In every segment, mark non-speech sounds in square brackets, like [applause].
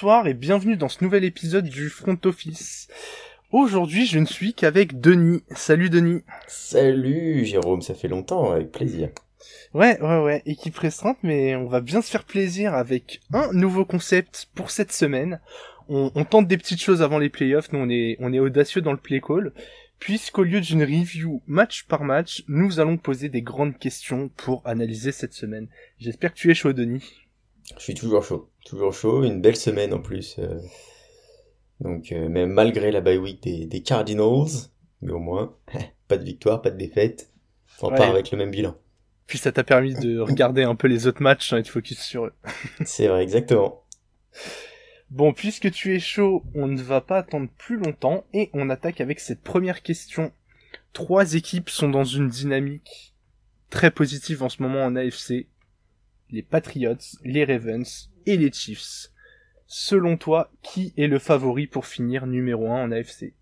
bonsoir et bienvenue dans ce nouvel épisode du Front Office. Aujourd'hui, je ne suis qu'avec Denis. Salut Denis. Salut Jérôme, ça fait longtemps, avec plaisir. Ouais, ouais, ouais, équipe restreinte, mais on va bien se faire plaisir avec un nouveau concept pour cette semaine. On, on tente des petites choses avant les playoffs, nous on est, on est audacieux dans le play call, puisqu'au lieu d'une review match par match, nous allons poser des grandes questions pour analyser cette semaine. J'espère que tu es chaud, Denis. Je suis toujours chaud, toujours chaud, une belle semaine en plus. euh. Donc euh, même malgré la bye week des, des Cardinals, mais au moins, [laughs] pas de victoire, pas de défaite, on Ouais. part avec le même bilan. Puis ça t'a permis de regarder un peu les autres matchs sans être focus sur eux. [laughs] C'est vrai, exactement. Bon, puisque tu es chaud, on ne va pas attendre plus longtemps et on attaque avec cette première question. Trois équipes sont dans une dynamique très positive en ce moment en AFC. Les Patriots, les Ravens et les Chiefs. Selon toi, qui est le favori pour finir numéro 1 en AFC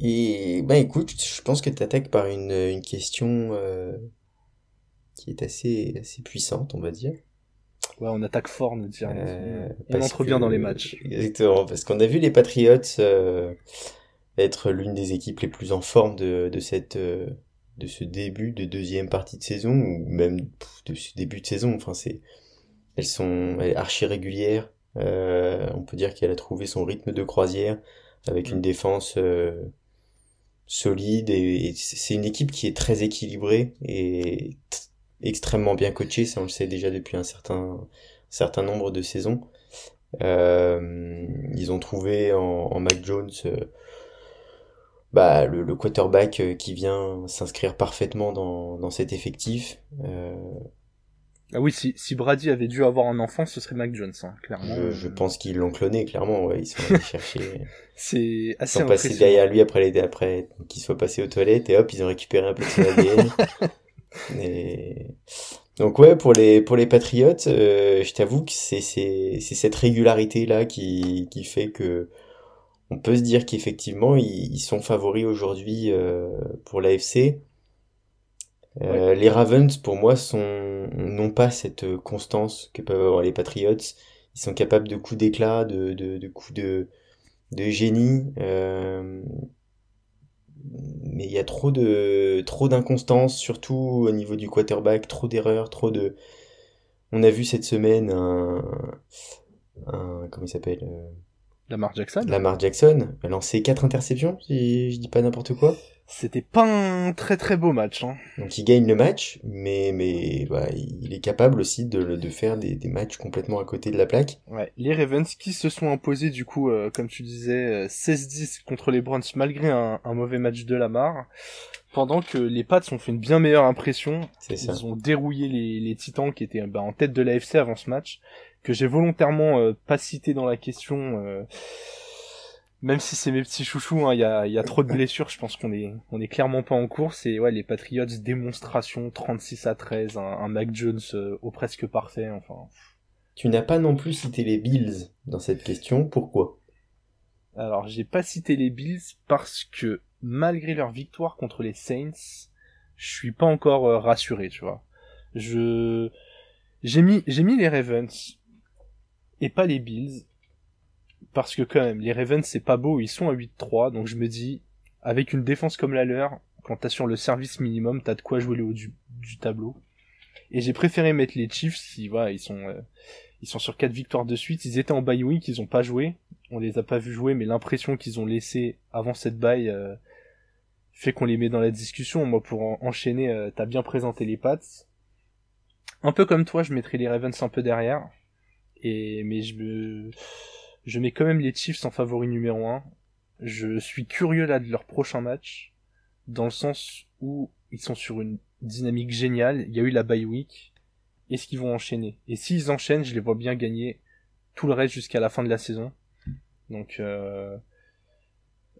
Et ben écoute, je pense que tu attaques par une, une question euh, qui est assez, assez puissante, on va dire. Ouais, on attaque fort, nous dire. Euh, on entre bien dans les matchs. Exactement, parce qu'on a vu les Patriots euh, être l'une des équipes les plus en forme de, de cette euh, de ce début de deuxième partie de saison ou même de ce début de saison. Enfin, c'est elles sont elles- archi régulières. Euh, on peut dire qu'elle a trouvé son rythme de croisière avec une défense euh, solide et, et c'est une équipe qui est très équilibrée et extrêmement bien coachée. Ça, on le sait déjà depuis un certain certain nombre de saisons. Euh, ils ont trouvé en, en Mac Jones euh, bah, le, le quarterback euh, qui vient s'inscrire parfaitement dans, dans cet effectif. Euh, Ah oui, si, si Brady avait dû avoir un enfant, ce serait Mac Jones, hein, clairement. je, je pense qu'ils l'ont cloné, clairement. Ouais, ils sont allés [laughs] chercher. C'est Ils assez sont passés derrière lui après, les, après qu'il soit passé aux toilettes et hop, ils ont récupéré un peu de son ADN. Et... [laughs] Donc ouais, pour les, pour les Patriots, euh, je t'avoue que c'est, c'est, c'est cette régularité-là qui, qui fait que on peut se dire qu'effectivement, ils, ils sont favoris aujourd'hui euh, pour l'AFC. Euh, Les Ravens, pour moi, sont n'ont pas cette constance que peuvent avoir les Patriots. Ils sont capables de coups d'éclat, de, de, de coups de, de génie. euh, mais il y a trop de trop d'inconstance, surtout au niveau du quarterback, trop d'erreurs, trop de. On a vu cette semaine un, un comment il s'appelle euh, Lamar Jackson. Lamar Jackson a lancé quatre interceptions, si je dis pas n'importe quoi. C'était pas un très très beau match, hein. Donc il gagne le match, mais mais voilà, il est capable aussi de, de faire des, des matchs complètement à côté de la plaque. Ouais, les Ravens qui se sont imposés du coup, euh, comme tu disais, euh, 16-10 contre les Browns malgré un, un mauvais match de Lamar, pendant que les Pats ont fait une bien meilleure impression. C'est ça. Ils ont dérouillé les, les Titans qui étaient bah, en tête de l'AFC avant ce match, que j'ai volontairement euh, pas cité dans la question, euh, même si c'est mes petits chouchous, hein, il y, a, y a trop de blessures, je pense qu'on est, on est clairement pas en course. Et ouais, les Patriots, démonstration 36 à 13, un, un Mac Jones euh, au presque parfait, enfin... Tu n'as pas non plus cité les Bills dans cette question. Pourquoi? Alors, j'ai pas cité les Bills parce que malgré leur victoire contre les Saints, je suis pas encore euh, rassuré, tu vois. Je j'ai mis j'ai mis les Ravens et pas les Bills parce que quand même les Ravens c'est pas beau, ils sont à 8-3 donc je me dis avec une défense comme la leur, quand t'as sur le service minimum, t'as de quoi jouer le haut du, tableau. Et j'ai préféré mettre les Chiefs voilà, ils sont euh, ils sont sur quatre victoires de suite, ils étaient en bye week, ils ont pas joué, on les a pas vus jouer, mais l'impression qu'ils ont laissé avant cette bye euh, fait qu'on les met dans la discussion. Moi, pour en- enchaîner, euh, t'as bien présenté les Pats. Un peu comme toi, je mettrais les Ravens un peu derrière. Et mais je je mets quand même les Chiefs en favori numéro 1. Je suis curieux là de leur prochain match, dans le sens où ils sont sur une dynamique géniale. Il y a eu la bye week. Est-ce qu'ils vont enchaîner? Et s'ils enchaînent, je les vois bien gagner tout le reste jusqu'à la fin de la saison. Donc, euh,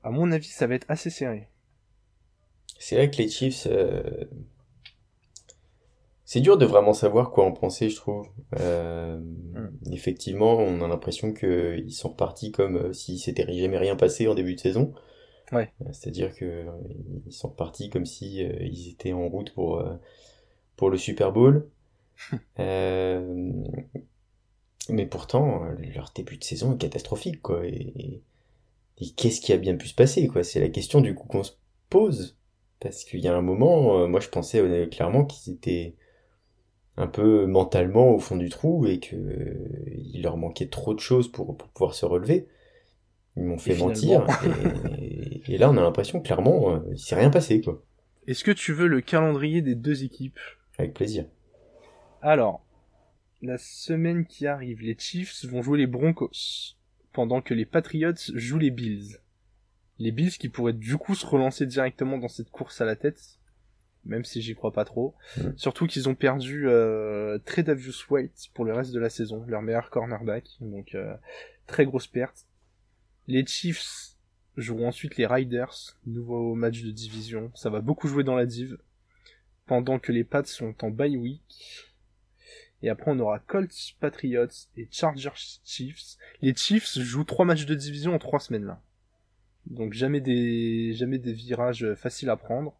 à mon avis, ça va être assez serré. C'est vrai que les Chiefs, euh, c'est dur de vraiment savoir quoi en penser, je trouve. Euh, Effectivement, on a l'impression qu'ils sont repartis comme euh, si s'était jamais rien passé en début de saison. Ouais. Euh, C'est-à-dire que euh, ils sont repartis comme si euh, ils étaient en route pour euh, pour le Super Bowl. [laughs] Euh, Mais pourtant, leur début de saison est catastrophique, quoi. Et, et qu'est-ce qui a bien pu se passer, quoi? C'est la question du coup qu'on se pose. Parce qu'il y a un moment, moi je pensais clairement qu'ils étaient un peu mentalement au fond du trou et que euh, il leur manquait trop de choses pour, pour pouvoir se relever. Ils m'ont fait mentir. [laughs] Et, et, là, on a l'impression clairement, il s'est rien passé, quoi. Est-ce que tu veux le calendrier des deux équipes? Avec plaisir. Alors, la semaine qui arrive, les Chiefs vont jouer les Broncos, pendant que les Patriots jouent les Bills. Les Bills qui pourraient du coup se relancer directement dans cette course à la tête, même si j'y crois pas trop. Mm. Surtout qu'ils ont perdu euh, Tredavious White pour le reste de la saison, leur meilleur cornerback, donc euh, très grosse perte. Les Chiefs joueront ensuite les Riders, nouveau match de division, ça va beaucoup jouer dans la div, pendant que les Pats sont en bye week et après, on aura Colts, Patriots et Chargers Chiefs. Les Chiefs jouent trois matchs de division en trois semaines là. Donc jamais des, jamais des virages faciles à prendre.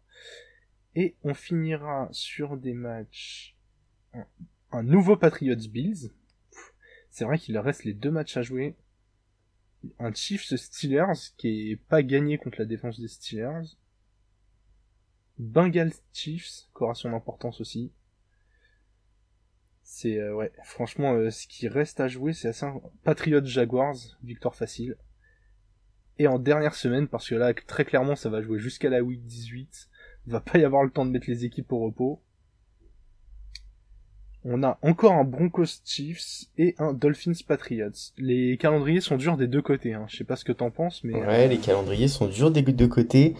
Et on finira sur des matchs. Un, nouveau Patriots Bills. C'est vrai qu'il leur reste les deux matchs à jouer. Un Chiefs Steelers qui est pas gagné contre la défense des Steelers. Bengals Chiefs, qui aura son importance aussi. C'est euh, ouais, franchement, euh, ce qui reste à jouer, c'est assez Patriot Jaguars, victoire facile. Et en dernière semaine, parce que là, très clairement, ça va jouer jusqu'à la week 18. Il va pas y avoir le temps de mettre les équipes au repos. On a encore un Broncos Chiefs et un Dolphins Patriots. Les calendriers sont durs des deux côtés. Hein. Je sais pas ce que t'en penses, mais ouais, les calendriers sont durs des deux côtés.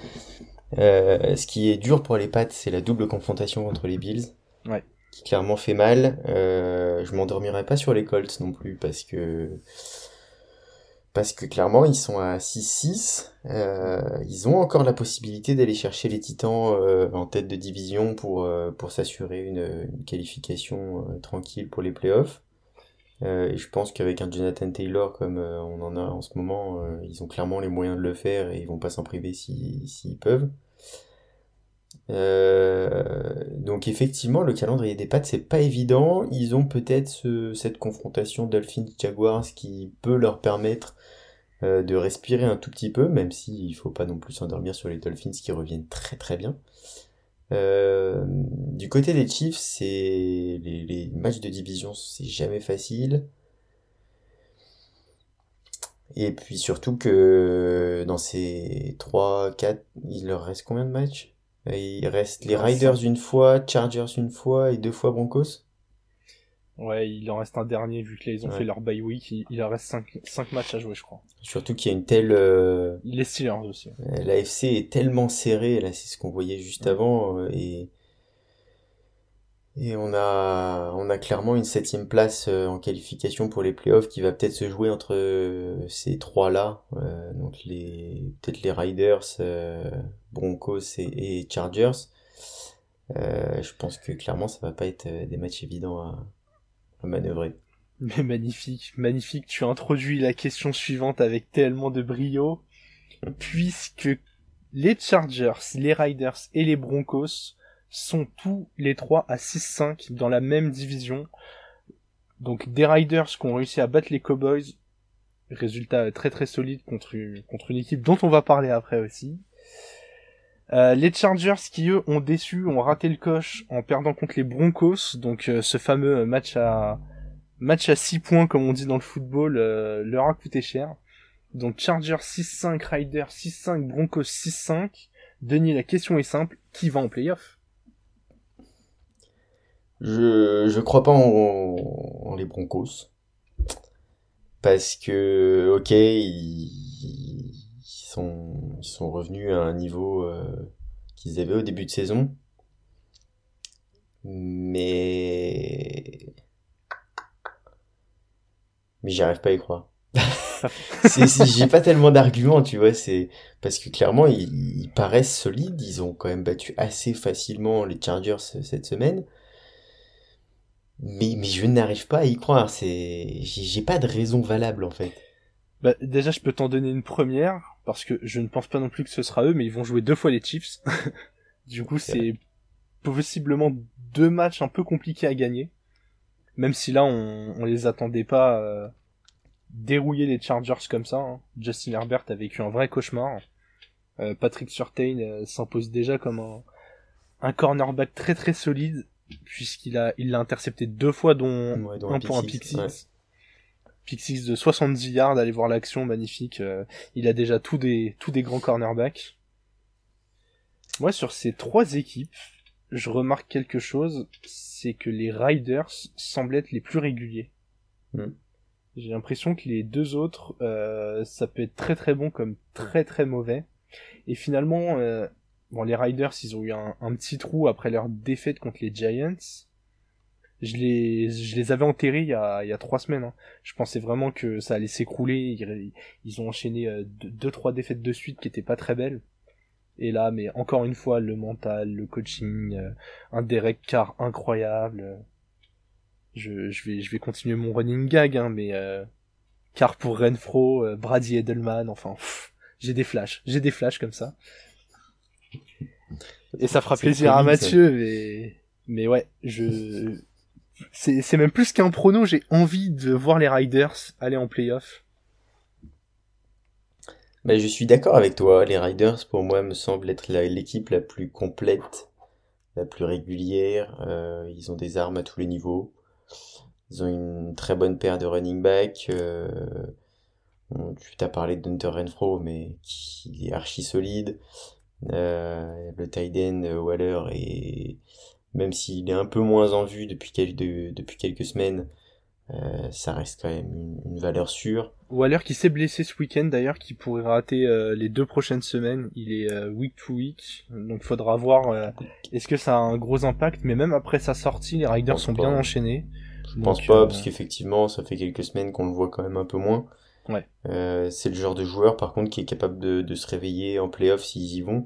Euh, ce qui est dur pour les Pats, c'est la double confrontation contre les Bills. Ouais qui clairement fait mal. Euh, je m'endormirai pas sur les Colts non plus parce que parce que clairement ils sont à 6-6. Euh, ils ont encore la possibilité d'aller chercher les Titans euh, en tête de division pour euh, pour s'assurer une, une, qualification euh, tranquille pour les playoffs. et je pense qu'avec un Jonathan Taylor comme on en a en ce moment, ils ont clairement les moyens de le faire et ils vont pas s'en priver s'ils si, peuvent. Euh, donc effectivement, le calendrier des Pats c'est pas évident. Ils ont peut-être ce, cette confrontation Dolphins-Jaguars qui peut leur permettre euh, de respirer un tout petit peu, même s'il il faut pas non plus s'endormir sur les Dolphins qui reviennent très très bien. Euh, du côté des Chiefs, c'est les, les, matchs de division, c'est jamais facile. Et puis surtout que dans ces 3, 4, il leur reste combien de matchs? Il reste les Riders une fois, Chargers une fois et deux fois Broncos. Ouais, il en reste un dernier vu que ils ont fait leur bye week. Il, il en reste 5, cinq matchs à jouer, je crois. Surtout qu'il y a une telle. Euh... Les Steelers aussi. La FC est tellement serrée, là, c'est ce qu'on voyait juste avant. Euh, et et on a, on a clairement une septième place euh, en qualification pour les playoffs qui va peut-être se jouer entre euh, ces trois-là. Euh, donc les, peut-être les Riders, Broncos et, Chargers. je pense que clairement ça va pas être des matchs évidents à, à manœuvrer. [laughs] Mais magnifique, magnifique. Tu as introduit la question suivante avec tellement de brio. [laughs] Puisque les Chargers, les Riders et les Broncos sont tous les trois à 6-5 dans la même division. Donc des Riders qui ont réussi à battre les Cowboys, résultat très très solide contre, contre une équipe dont on va parler après aussi. Euh, les Chargers qui eux ont déçu, ont raté le coche en perdant contre les Broncos, donc euh, ce fameux match à match à 6 points comme on dit dans le football euh, leur a coûté cher. Donc Chargers 6-5, Riders 6-5, Broncos 6-5. Denis, la question est simple, qui va en playoff? Je, je crois pas en, en les Broncos. Parce que, ok, ils, ils, sont, ils sont revenus à un niveau euh, qu'ils avaient au début de saison. Mais. Mais j'y arrive pas à y croire. [laughs] j'ai pas tellement d'arguments, tu vois, c'est parce que clairement ils, ils, paraissent solides, ils ont quand même battu assez facilement les Chargers cette semaine. Mais, mais je n'arrive pas à y croire, c'est, j'ai pas de raison valable en fait. Bah, déjà, je peux t'en donner une première, parce que je ne pense pas non plus que ce sera eux, mais ils vont jouer deux fois les Chiefs. [laughs] du coup, c'est possiblement deux matchs un peu compliqués à gagner. Même si là, on, on les attendait pas euh, dérouiller les Chargers comme ça. hein. Justin Herbert a vécu un vrai cauchemar. Euh, Patrick Surtain euh, s'impose déjà comme un, un cornerback très très solide puisqu'il a il l'a intercepté deux fois dont Ouais, un un pour un pick ouais. six de 70 yards, allez voir l'action, magnifique. Euh, il a déjà tous des, tous des grands cornerbacks. Moi, sur ces trois équipes, je remarque quelque chose, c'est que les Riders semblent être les plus réguliers. Hmm. J'ai l'impression que les deux autres, euh, ça peut être très très bon comme très très mauvais. Et finalement, euh, bon, les Riders, ils ont eu un, petit trou après leur défaite contre les Giants. Je les, je les avais enterrés il y a, il y a trois semaines. hein. Je pensais vraiment que ça allait s'écrouler. Ils, ont enchaîné euh, deux, trois défaites de suite qui étaient pas très belles. Et là, mais encore une fois, le mental, le coaching, euh, un Derek Carr incroyable. euh. Je, je vais, je vais continuer mon running gag, hein, mais euh, Carr pour Renfro, Brady Edelman, enfin, j'ai des flashs, j'ai des flashs comme ça. Et ça fera plaisir à ça. Mathieu, mais, mais ouais, je, c'est, c'est même plus qu'un prono, j'ai envie de voir les Riders aller en playoff. Bah, je suis d'accord avec toi. Les Riders, pour moi, me semblent être la- l'équipe la plus complète, la plus régulière. Euh, ils ont des armes à tous les niveaux. Ils ont une très bonne paire de running back. Euh, bon, tu t'as parlé de Hunter Renfro, mais qui est archi solide. Euh, le tight end euh, Waller est, même s'il est un peu moins en vue depuis, quel- de- depuis quelques semaines, euh, ça reste quand même une, une valeur sûre. Waller qui s'est blessé ce week-end d'ailleurs, qui pourrait rater euh, les deux prochaines semaines. Il est euh, week to week, donc faudra voir est-ce que ça a un gros impact? Mais même après sa sortie, les Riders sont pas. bien enchaînés. Je pense pas, parce qu'effectivement, ça fait quelques semaines qu'on le voit quand même un peu moins. Euh, c'est le genre de joueur, par contre, qui est capable de, se réveiller en playoff s'ils y vont,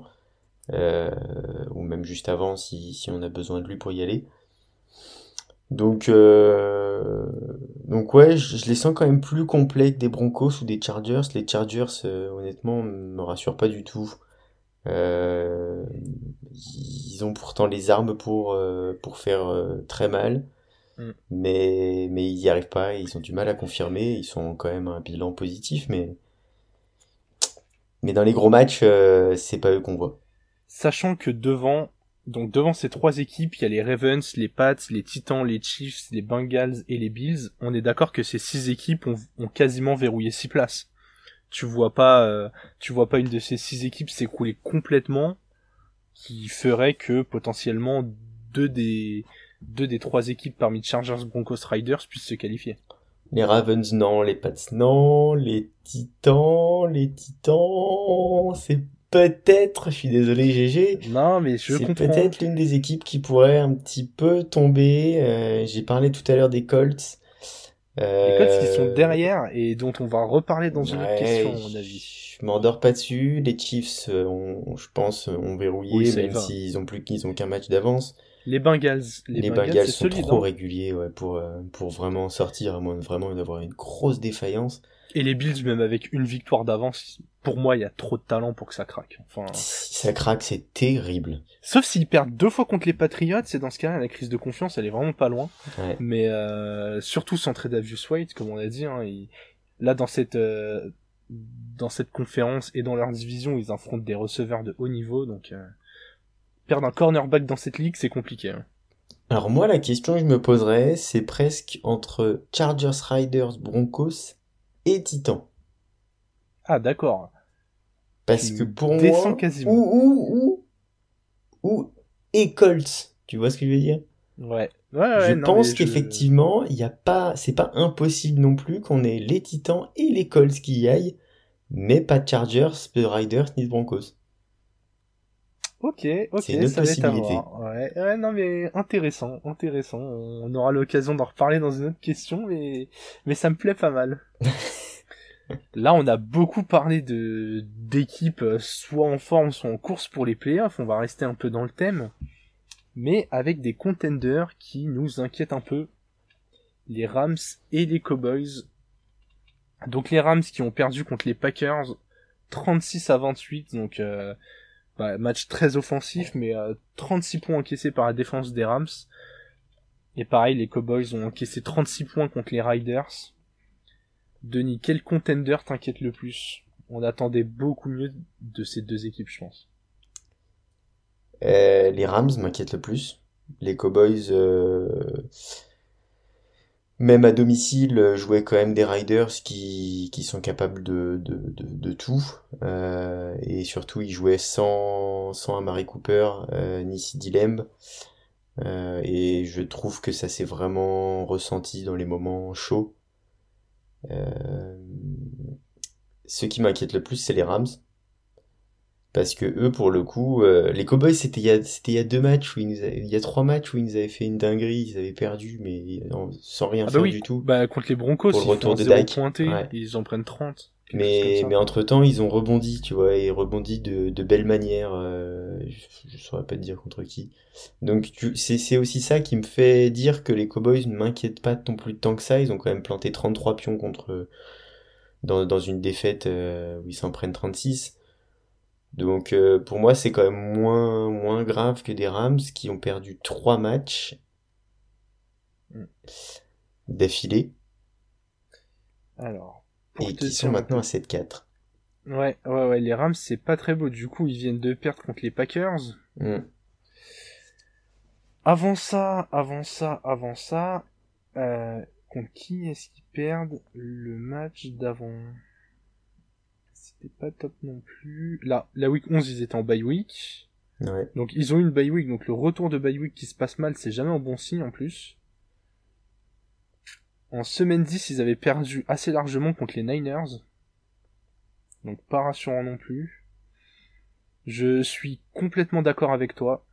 euh, ou même juste avant si, on a besoin de lui pour y aller. Donc, euh, donc ouais, je, les sens quand même plus complets que des Broncos ou des Chargers. Les Chargers, honnêtement, me rassurent pas du tout. Ils ont pourtant les armes pour, pour faire très mal. Mm. Mais, mais ils n'y arrivent pas, ils ont du mal à confirmer, ils sont quand même un bilan positif, mais, mais dans les gros matchs, euh, c'est pas eux qu'on voit. Sachant que devant, donc devant ces trois équipes, il y a les Ravens, les Pats, les Titans, les Chiefs, les Bengals et les Bills. On est d'accord que ces six équipes ont, ont quasiment verrouillé six places. Tu vois pas, euh, tu vois pas une de ces six équipes s'écrouler complètement, qui ferait que potentiellement deux des deux des trois équipes parmi Chargers, Broncos, Riders puissent se qualifier. Les Ravens, non, les Pats, non, les Titans, les Titans, c'est peut-être, je suis désolé GG, Non, mais je c'est peut-être l'une des équipes qui pourrait un petit peu tomber. Euh, j'ai parlé tout à l'heure des Colts. Les Colts qui sont Euh, derrière et dont on va reparler dans une autre question, à mon avis. Je m'endors pas dessus. Les Chiefs, euh, ont- je pense, ont verrouillé, Oui, même s'ils ont plus qu'ils ont qu'un match d'avance. Les Bengals, les, Les, Bengals, sont solide. trop hein. réguliers, ouais, pour, euh, pour vraiment sortir, à moins de vraiment d'avoir une grosse défaillance. Et les Bills, même avec une victoire d'avance, pour moi, il y a trop de talent pour que ça craque. Enfin, Si ça craque, c'est terrible. sauf s'ils perdent deux fois contre les Patriots, c'est dans ce cas-là, la crise de confiance, elle est vraiment pas loin. Ouais. Mais euh, surtout sans Tredavious White, comme on a dit, hein, il- là dans cette euh, dans cette conférence et dans leur division, ils affrontent des receveurs de haut niveau, donc euh, perdre un cornerback dans cette ligue, c'est compliqué. hein. Alors moi, la question que je me poserais, c'est presque entre Chargers, Riders, Broncos et Titans. Ah d'accord. Parce Tu que pour moi, quasiment. ou, ou, ou, ou, et Colts. Tu vois ce que je veux dire? Ouais. Ouais, ouais, je non, pense qu'effectivement, il y a pas, c'est pas impossible non plus qu'on ait les Titans et les Colts qui y aillent, mais pas Chargers, de Riders ni Broncos. Ok, ok, C'est une ça va être à possibilité. Ouais, ouais, non mais intéressant, intéressant. On aura l'occasion d'en reparler dans une autre question, mais mais ça me plaît pas mal. [laughs] Là, on a beaucoup parlé de d'équipes euh, soit en forme, soit en course pour les playoffs. On va rester un peu dans le thème, mais avec des contenders qui nous inquiètent un peu. Les Rams et les Cowboys. Donc les Rams qui ont perdu contre les Packers 36 à 28, donc euh, bah, match très offensif, mais euh, 36 points encaissés par la défense des Rams. Et pareil, les Cowboys ont encaissé 36 points contre les Riders. Denis, quel contender t'inquiète le plus? On attendait beaucoup mieux de ces deux équipes, je pense. Euh, les Rams m'inquiètent le plus. Les Cowboys, euh, même à domicile, jouaient quand même des Riders qui, qui sont capables de, de, de, tout. Euh, et surtout, ils jouaient sans, sans Amari Cooper euh, ni Sidney Lamb. Euh, et je trouve que ça s'est vraiment ressenti dans les moments chauds. Euh, ce qui m'inquiète le plus, c'est les Rams. Parce que eux, pour le coup, euh, les Cowboys, c'était il y a, c'était il y a deux matchs où ils nous avaient- il y a trois matchs où ils nous avaient fait une dinguerie, ils avaient perdu, mais non, sans rien Ah bah faire oui, du tout. Bah, contre les Broncos, Pour le ils retour de Dak. pointé, Ouais. ils en prennent 30. quelque chose Mais, mais entre temps, ils ont rebondi, tu vois, et rebondi de, de belle manière. euh, je, je saurais pas te dire contre qui. Donc, c'est, c'est aussi ça qui me fait dire que les Cowboys ne m'inquiètent pas non plus tant que ça. Ils ont quand même planté 33 pions contre, dans, dans une défaite euh, où ils s'en prennent 36. Donc, euh, pour moi, c'est quand même moins, moins grave que des Rams qui ont perdu trois matchs Mm. d'affilée Alors. et qui sont maintenant à peu- 7-4. Ouais, ouais, ouais, les Rams, c'est pas très beau. Du coup, ils viennent de perdre contre les Packers. Mm. Avant ça, avant ça, avant ça, euh, contre qui est-ce qu'ils perdent le match d'avant? C'était pas top non plus. Là, la week 11, ils étaient en bye week. Ouais. Donc ils ont eu une bye week, donc le retour de bye week qui se passe mal, c'est jamais un bon signe en plus. En semaine 10, ils avaient perdu assez largement contre les Niners. Donc pas rassurant non plus. Je suis complètement d'accord avec toi.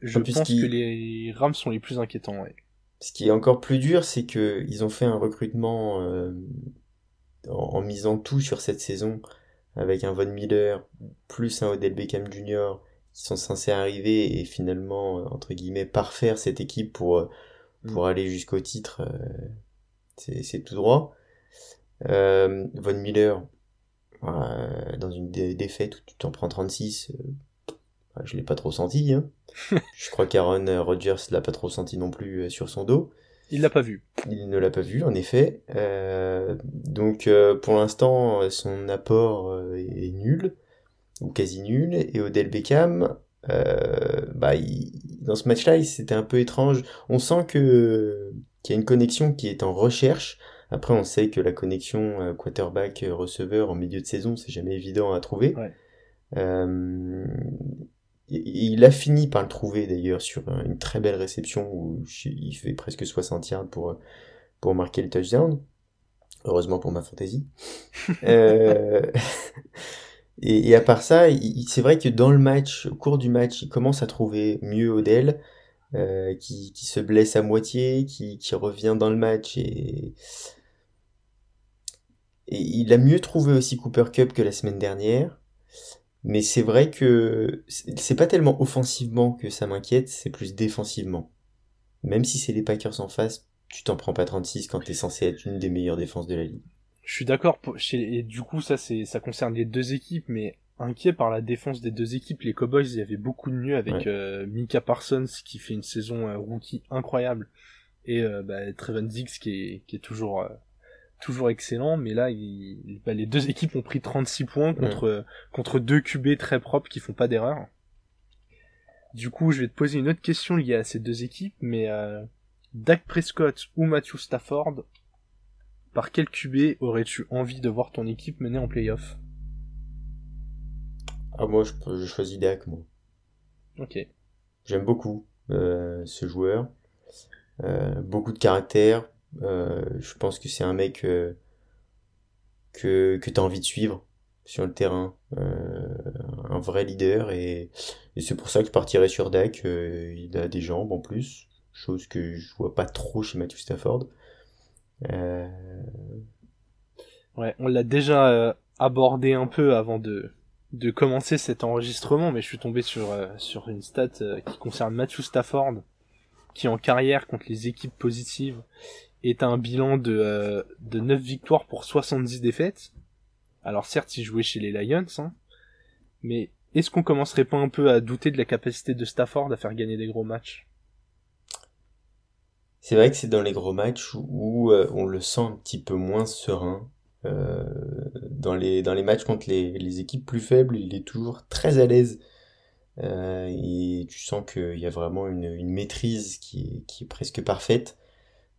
Je pense que les Rams sont les plus inquiétants, ouais. Ce qui est encore plus dur, c'est que ils ont fait un recrutement euh, en, en misant tout sur cette saison, avec un Von Miller plus un Odell Beckham Jr. qui sont censés arriver et finalement euh, entre guillemets parfaire cette équipe pour euh, pour aller jusqu'au titre. euh, c'est tout droit. Euh, Von Miller euh, dans une dé- défaite où tu t'en prends 36, euh, je l'ai pas trop senti. Hein. [laughs] je crois qu'Aaron Rodgers l'a pas trop senti non plus sur son dos. Il l'a pas vu. Il ne l'a pas vu, en effet. Euh, donc, euh, pour l'instant, son apport euh, est nul, ou quasi nul. Et Odell Beckham, euh, bah, il- dans ce match-là, c'était un peu étrange. On sent que qu'il y a une connexion qui est en recherche. Après, on sait que la connexion quarterback-receveur en milieu de saison, c'est jamais évident à trouver. Ouais. Euh, il a fini par le trouver d'ailleurs sur un- une très belle réception où il fait presque 60 yards pour, pour marquer le touchdown. Heureusement pour ma fantaisie. [laughs] Euh, [laughs] et, et à part ça, c'est vrai que dans le match, au cours du match, il commence à trouver mieux Odell, euh, qui, qui se blesse à moitié, qui, qui revient dans le match et, et il a mieux trouvé aussi Cooper Cup que la semaine dernière. Mais c'est vrai que c'est pas tellement offensivement que ça m'inquiète, c'est plus défensivement. Même si c'est les Packers en face, tu t'en prends pas 36 quand t'es censé être une des meilleures défenses de la ligue. Je suis d'accord. Et du coup, ça, c'est, ça concerne les deux équipes, mais inquiet par la défense des deux équipes. Les Cowboys, il y avait beaucoup de mieux avec Ouais. euh, Mika Parsons qui fait une saison euh, rookie incroyable et euh, bah, Trevon Diggs qui est, qui est toujours, euh, toujours excellent. Mais là, il- bah, les deux équipes ont pris 36 points contre, contre deux QB très propres qui font pas d'erreur. Du coup, je vais te poser une autre question liée à ces deux équipes, mais euh, Dak Prescott ou Matthew Stafford, par quel QB aurais-tu envie de voir ton équipe mener en playoff? Ah moi je, je choisis Dak moi. Ok. J'aime beaucoup euh, ce joueur. Euh, beaucoup de caractère. Euh, je pense que c'est un mec euh, que, que tu as envie de suivre sur le terrain. Euh, un vrai leader. Et, c'est pour ça que je sur Dak. Il a des jambes en plus. Chose que je vois pas trop chez Matthew Stafford. Ouais, on l'a déjà abordé un peu avant de, de commencer cet enregistrement, mais je suis tombé sur, sur une stat qui concerne Matthew Stafford, qui en carrière contre les équipes positives est un bilan de, euh, de 9 victoires pour 70 défaites. Alors certes, il jouait chez les Lions, hein, mais est-ce qu'on commencerait pas un peu à douter de la capacité de Stafford à faire gagner des gros matchs? C'est vrai que c'est dans les gros matchs où, euh, on le sent un petit peu moins serein. Euh, dans les dans les matchs contre les, les équipes plus faibles, il est toujours très à l'aise. Euh, et tu sens qu'il y a vraiment une, une maîtrise qui qui est presque parfaite.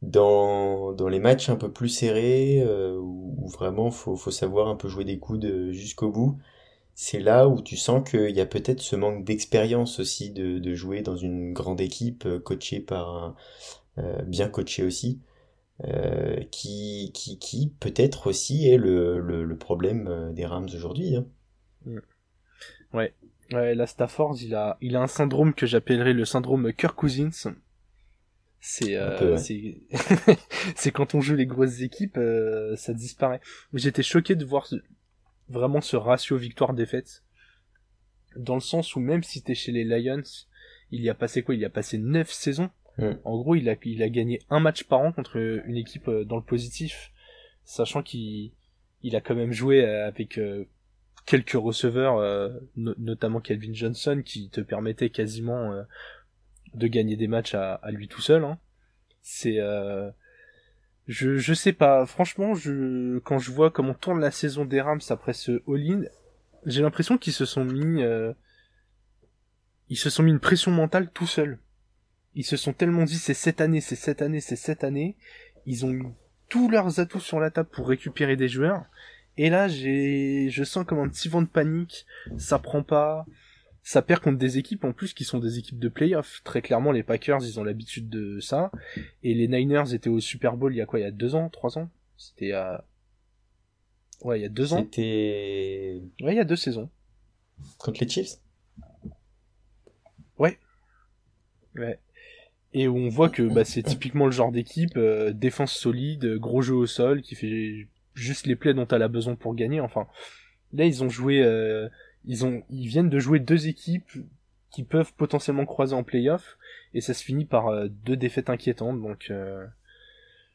Dans, dans les matchs un peu plus serrés, euh, où, vraiment faut, faut savoir un peu jouer des coudes jusqu'au bout, c'est là où tu sens qu'il y a peut-être ce manque d'expérience aussi de, de jouer dans une grande équipe coachée par un, euh, bien coaché aussi, euh, qui, qui, qui peut-être aussi est le, le, problème euh, des Rams aujourd'hui. Hein. Mm. Ouais. Ouais, la Stafford, il a, il a un syndrome que j'appellerais le syndrome Kirk Cousins. C'est [laughs] c'est quand on joue les grosses équipes, ça disparaît. J'étais choqué de voir vraiment ce ratio victoire-défaite. Dans le sens où même si t'es chez les Lions, il y a passé quoi? Il y a passé 9 saisons. En gros, il a, il a gagné un match par an contre une équipe euh, dans le positif, sachant qu'il il a quand même joué euh, avec euh, quelques receveurs, notamment Calvin Johnson, qui te permettait quasiment de gagner des matchs à, lui tout seul. Hein. C'est je, je sais pas, franchement, je, quand je vois comment tourne la saison des Rams après ce all-in, j'ai l'impression qu'ils se sont mis, ils se sont mis une pression mentale tout seuls ils se sont tellement dit c'est cette année, c'est cette année, c'est cette année. Ils ont mis tous leurs atouts sur la table pour récupérer des joueurs. Et là, j'ai, je sens comme un petit vent de panique. Ça prend pas. Ça perd contre des équipes en plus qui sont des équipes de playoff. Très clairement, les Packers, ils ont l'habitude de ça. Et les Niners étaient au Super Bowl il y a quoi Il y a deux ans, trois ans? C'était à. Ouais, il y a deux ans. C'était. Ouais, il y a deux saisons. Contre les Chiefs? Ouais. Ouais et où on voit que bah, c'est typiquement le genre d'équipe euh, défense solide, gros jeu au sol, qui fait juste les plays dont elle a besoin pour gagner. Enfin, là ils ont joué, euh, ils ont, ils viennent de jouer deux équipes qui peuvent potentiellement croiser en playoff, et ça se finit par euh, deux défaites inquiétantes. Donc,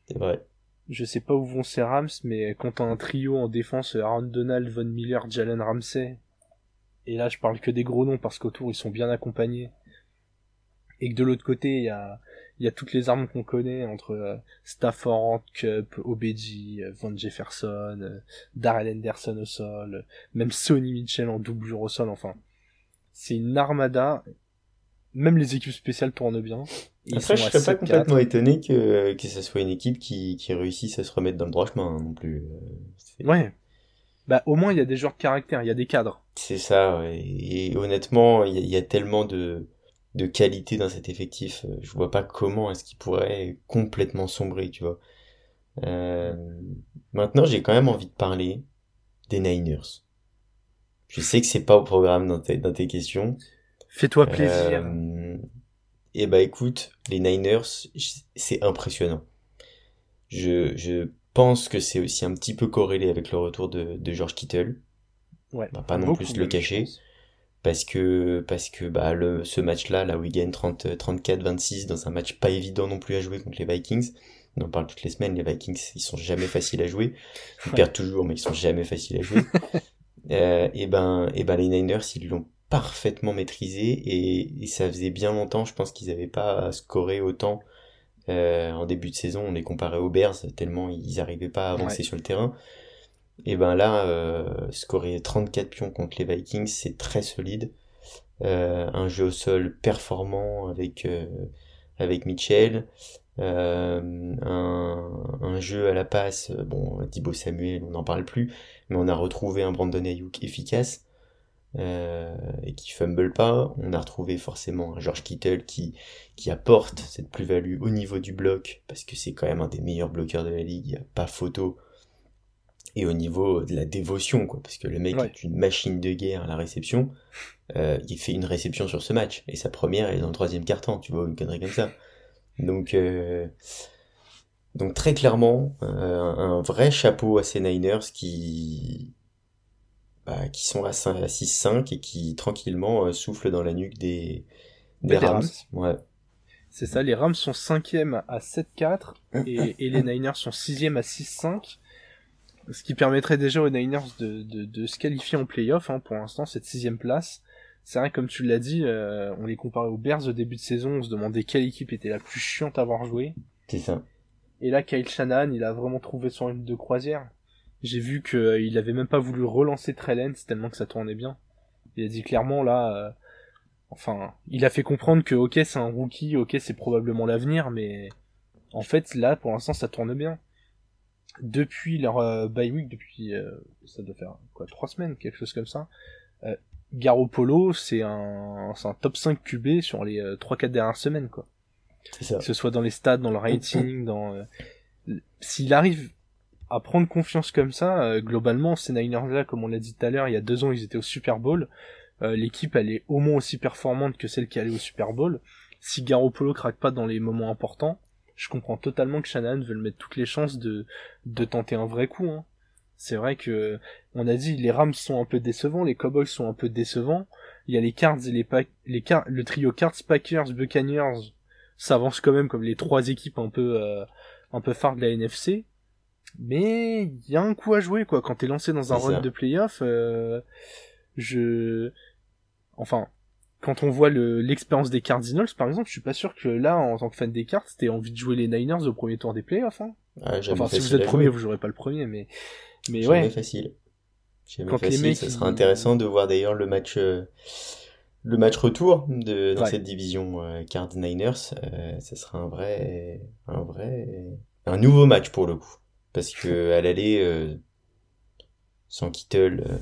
c'est vrai. Je sais pas où vont ces Rams, mais quand t'as un trio en défense, Aaron Donald, Von Miller, Jalen Ramsey, et là je parle que des gros noms parce qu'autour ils sont bien accompagnés et que de l'autre côté il y a il y a toutes les armes qu'on connaît entre euh, Stafford, Cup, OBJ, euh, Van Jefferson, euh, Darrell Henderson au sol, même Sonny Mitchell en double au sol, enfin. C'est une armada. Même les équipes spéciales tournent bien. Après, je serais pas complètement étonné que, que ce soit une équipe qui, qui réussisse à se remettre dans le droit chemin hein, non plus. ouais. Bah, au moins, il y a des joueurs de caractère, il y a des cadres. C'est ça, ouais. Et honnêtement, il y, a tellement de, de qualité dans cet effectif. Euh, je vois pas comment est-ce qu'il pourrait complètement sombrer, tu vois. Euh, maintenant, j'ai quand même envie de parler des Niners. Je sais que c'est pas au programme dans tes, dans tes questions. Fais-toi plaisir. Euh, et eh bah écoute, les Niners, c'est impressionnant. Je, je pense que c'est aussi un petit peu corrélé avec le retour de, de George Kittle. Ouais. va pas non plus le cacher parce que parce que bah le ce match là où ils gagnent 30 34 26 dans un match pas évident non plus à jouer contre les Vikings. On en parle toutes les semaines les Vikings ils sont jamais faciles à jouer. Ils perdent toujours mais ils sont jamais faciles à jouer. [laughs] Euh, et ben et ben les Niners ils l'ont parfaitement maîtrisé et, et, ça faisait bien longtemps je pense qu'ils avaient pas scoré autant euh, en début de saison. On les comparait aux Bears tellement ils arrivaient pas à avancer sur le terrain et ben là, euh, scorer 34 pions contre les Vikings, c'est très solide. Euh, un jeu au sol performant avec euh, avec Mitchell, un, jeu à la passe, bon, Thibaut Samuel, on n'en parle plus, mais on a retrouvé un Brandon Ayuk efficace et qui fumble pas. On a retrouvé forcément un George Kittle qui qui apporte cette plus-value au niveau du bloc parce que c'est quand même un des meilleurs bloqueurs de la ligue, il n'y a pas photo et au niveau de la dévotion, quoi, parce que le mec est une machine de guerre à la réception. Euh, il fait une réception sur ce match, et sa première est dans le troisième quart-temps, tu vois, une connerie comme ça. Donc, euh, donc très clairement, euh, un vrai chapeau à ces Niners qui, bah, qui sont à 6-5 et qui tranquillement soufflent dans la nuque des, des, Rams. Ouais. C'est ça, les Rams sont 5e à 7-4 [coughs] et, et les Niners sont 6e à 6-5 ce qui permettrait déjà aux Niners de, de, de se qualifier en playoff, hein, pour l'instant, cette sixième place. C'est vrai, comme tu l'as dit, euh, on les comparait aux Bears au début de saison, on se demandait quelle équipe était la plus chiante à avoir joué. C'est ça. Et là, Kyle Shanahan, il a vraiment trouvé son rythme de croisière. J'ai vu qu'il euh, avait même pas voulu relancer Trellens tellement que ça tournait bien. Il a dit clairement là, euh, enfin, il a fait comprendre que ok c'est un rookie, ok c'est probablement l'avenir, mais en fait là pour l'instant ça tourne bien. Depuis leur euh, bye week, depuis euh, ça doit faire quoi trois semaines, quelque chose comme ça. Euh, Garoppolo c'est un, c'est un top 5 QB sur les 3-4 dernières semaines quoi. C'est ça. Que ce soit dans les stats, dans le rating, [laughs] dans s'il arrive à prendre confiance comme ça, globalement, ces Niners là, comme on l'a dit tout à l'heure, il y a deux ans, ils étaient au Super Bowl. Euh, l'équipe elle est au moins aussi performante que celle qui allait au Super Bowl. Si Garoppolo craque pas dans les moments importants, je comprends totalement que Shanahan veut mettre toutes les chances de, de tenter un vrai coup. Hein. C'est vrai que on a dit les Rams sont un peu décevants, les Cowboys sont un peu décevants. Il y a les Cards et les, pa les Cards, le trio Cards, Packers, Buccaneers s'avance quand même comme les trois équipes un peu euh, un peu phares de la NFC. Mais il y a un coup à jouer quoi quand t'es lancé dans un run de playoff. Euh, je enfin quand on voit l'expérience des Cardinals par exemple je suis pas sûr que là en tant que fan des cartes t'aies envie de jouer les Niners au premier tour des playoffs hein. enfin si vous êtes premier vous jouerez pas le premier mais mais jamais ouais. facile. Jamais quand facile les ça sera intéressant de voir d'ailleurs le match euh, le match retour de dans cette division euh, Cards Niners euh, ça sera un vrai un vrai un nouveau match pour le coup. Parce que à l'aller euh, sans Kittle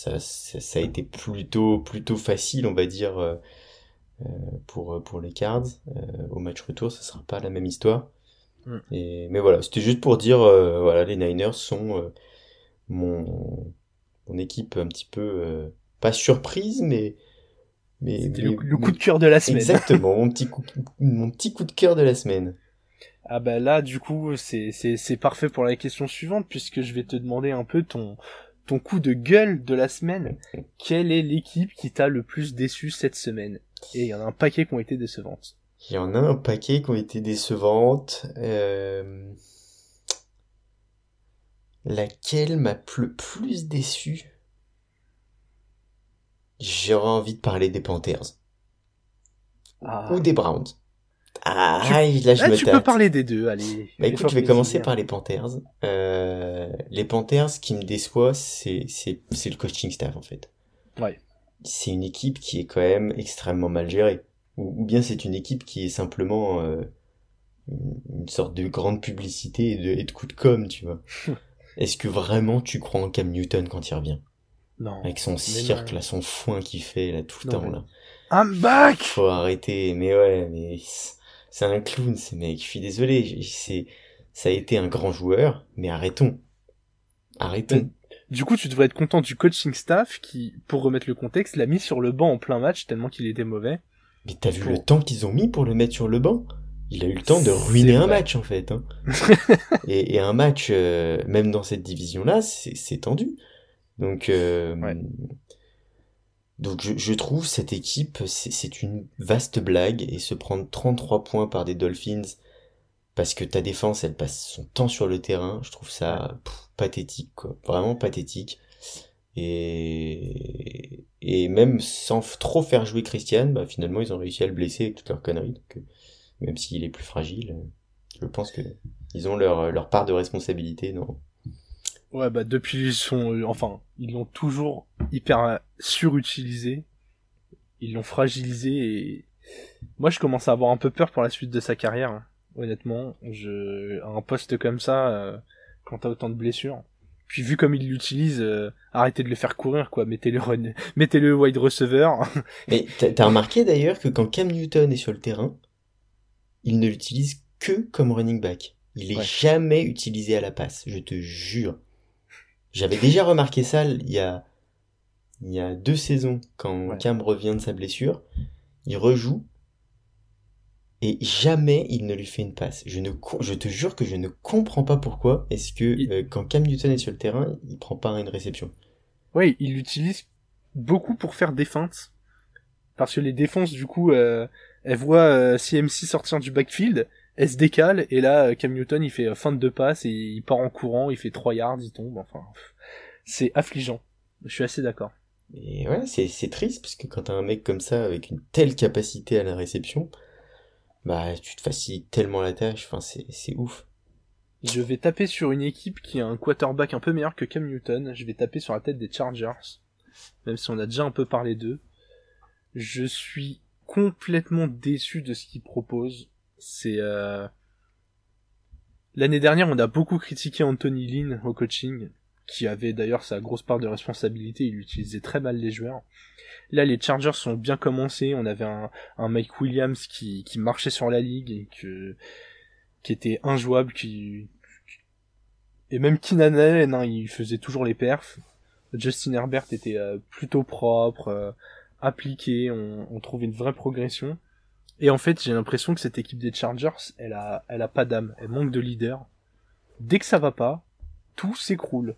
ça, ça, a été plutôt plutôt facile, on va dire, euh, euh, pour pour les Cards. Euh, au match retour, ça sera pas la même histoire. Mm. Et, mais voilà, c'était juste pour dire, voilà, les Niners sont mon mon équipe un petit peu pas surprise, mais mais, le, coup de cœur de la semaine. Exactement, mon petit coup, mon petit coup de cœur de la semaine. Ah bah là, du coup, c'est c'est parfait pour la question suivante puisque je vais te demander un peu ton ton coup de gueule de la semaine. Quelle est l'équipe qui t'a le plus déçu cette semaine? Et il y en a un paquet qui ont été décevantes. Il y en a un paquet qui ont été décevantes. Euh, laquelle m'a le plus déçu? J'aurais envie de parler des Panthers. Ah. Ou des Browns. Ah, là je me tu peux parler des deux, allez. Bah écoute, je vais commencer par les Panthers. Euh, les Panthers, ce qui me déçoit, c'est le coaching staff en fait. Ouais. C'est une équipe qui est quand même extrêmement mal gérée, ou, bien c'est une équipe qui est simplement euh, une sorte de grande publicité et de, et de coup de com, tu vois. [laughs] Est-ce que vraiment tu crois en Cam Newton quand il revient? Non. Avec son cirque là, son foin qu'il fait là tout le temps là. I'm back. Faut arrêter, mais ouais, mais c'est un clown, ce mec. Je suis désolé. C'est, ça a été un grand joueur, mais arrêtons. Arrêtons. Du coup, tu devrais être content du coaching staff qui, pour remettre le contexte, l'a mis sur le banc en plein match tellement qu'il était mauvais. Mais t'as vu le temps qu'ils ont mis pour le mettre sur le banc? Il a eu le temps de ruiner un match en fait. Hein. [laughs] et, et, un match, euh, même dans cette division-là, c'est tendu. Donc, euh, donc je, trouve cette équipe, c'est une vaste blague et se prendre 33 points par des Dolphins parce que ta défense elle passe son temps sur le terrain, je trouve ça pathétique quoi, vraiment pathétique. Et, et même sans trop faire jouer Christian, bah finalement ils ont réussi à le blesser avec toute leur connerie. Donc, euh, même s'il est plus fragile, je pense que ils ont leur, leur part de responsabilité dans, Ouais, bah depuis ils sont, euh, enfin, ils l'ont toujours hyper euh, surutilisé. Ils l'ont fragilisé et moi je commence à avoir un peu peur pour la suite de sa carrière. Hein. Honnêtement, je un poste comme ça, euh, quand t'as autant de blessures. Puis vu comme il l'utilise, arrêtez de le faire courir quoi, mettez le run, mettez le wide receiver. [laughs] Mais t'as remarqué d'ailleurs que quand Cam Newton est sur le terrain, il ne l'utilise que comme running back. Il est jamais utilisé à la passe, je te jure. J'avais déjà remarqué ça il y a, il y a deux saisons, quand Cam revient de sa blessure. Il rejoue. Et jamais il ne lui fait une passe. Je ne, je te jure que je ne comprends pas pourquoi est-ce que euh, quand Cam Newton est sur le terrain, il prend pas une réception. Oui, il l'utilise beaucoup pour faire des feintes. Parce que les défenses, du coup, euh, elles voient euh, CMC sortir du backfield, elle se décale et là euh, Cam Newton il fait euh, fin de deux passes et il part en courant, il fait 3 yards, il tombe, enfin c'est affligeant. Je suis assez d'accord. Et ouais, c'est, triste parce que quand t'as un mec comme ça avec une telle capacité à la réception, bah, tu te facilites tellement la tâche. Enfin, c'est, c'est ouf. Je vais taper sur une équipe qui a un quarterback un peu meilleur que Cam Newton. Je vais taper sur la tête des Chargers. Même si on a déjà un peu parlé d'eux. Je suis complètement déçu de ce qu'ils proposent. C'est, euh... L'année dernière, on a beaucoup critiqué Anthony Lynn au coaching, qui avait d'ailleurs sa grosse part de responsabilité, il utilisait très mal les joueurs. Là, les Chargers sont bien commencés, on avait un, Mike Williams qui, qui marchait sur la ligue et qui était injouable, qui, et même Keenan Allen, hein, il faisait toujours les perfs. Justin Herbert était euh, plutôt propre, euh, appliqué, on, on trouvait une vraie progression. Et en fait, j'ai l'impression que cette équipe des Chargers, elle a, elle a pas d'âme, elle manque de leader. Dès que ça va pas, tout s'écroule.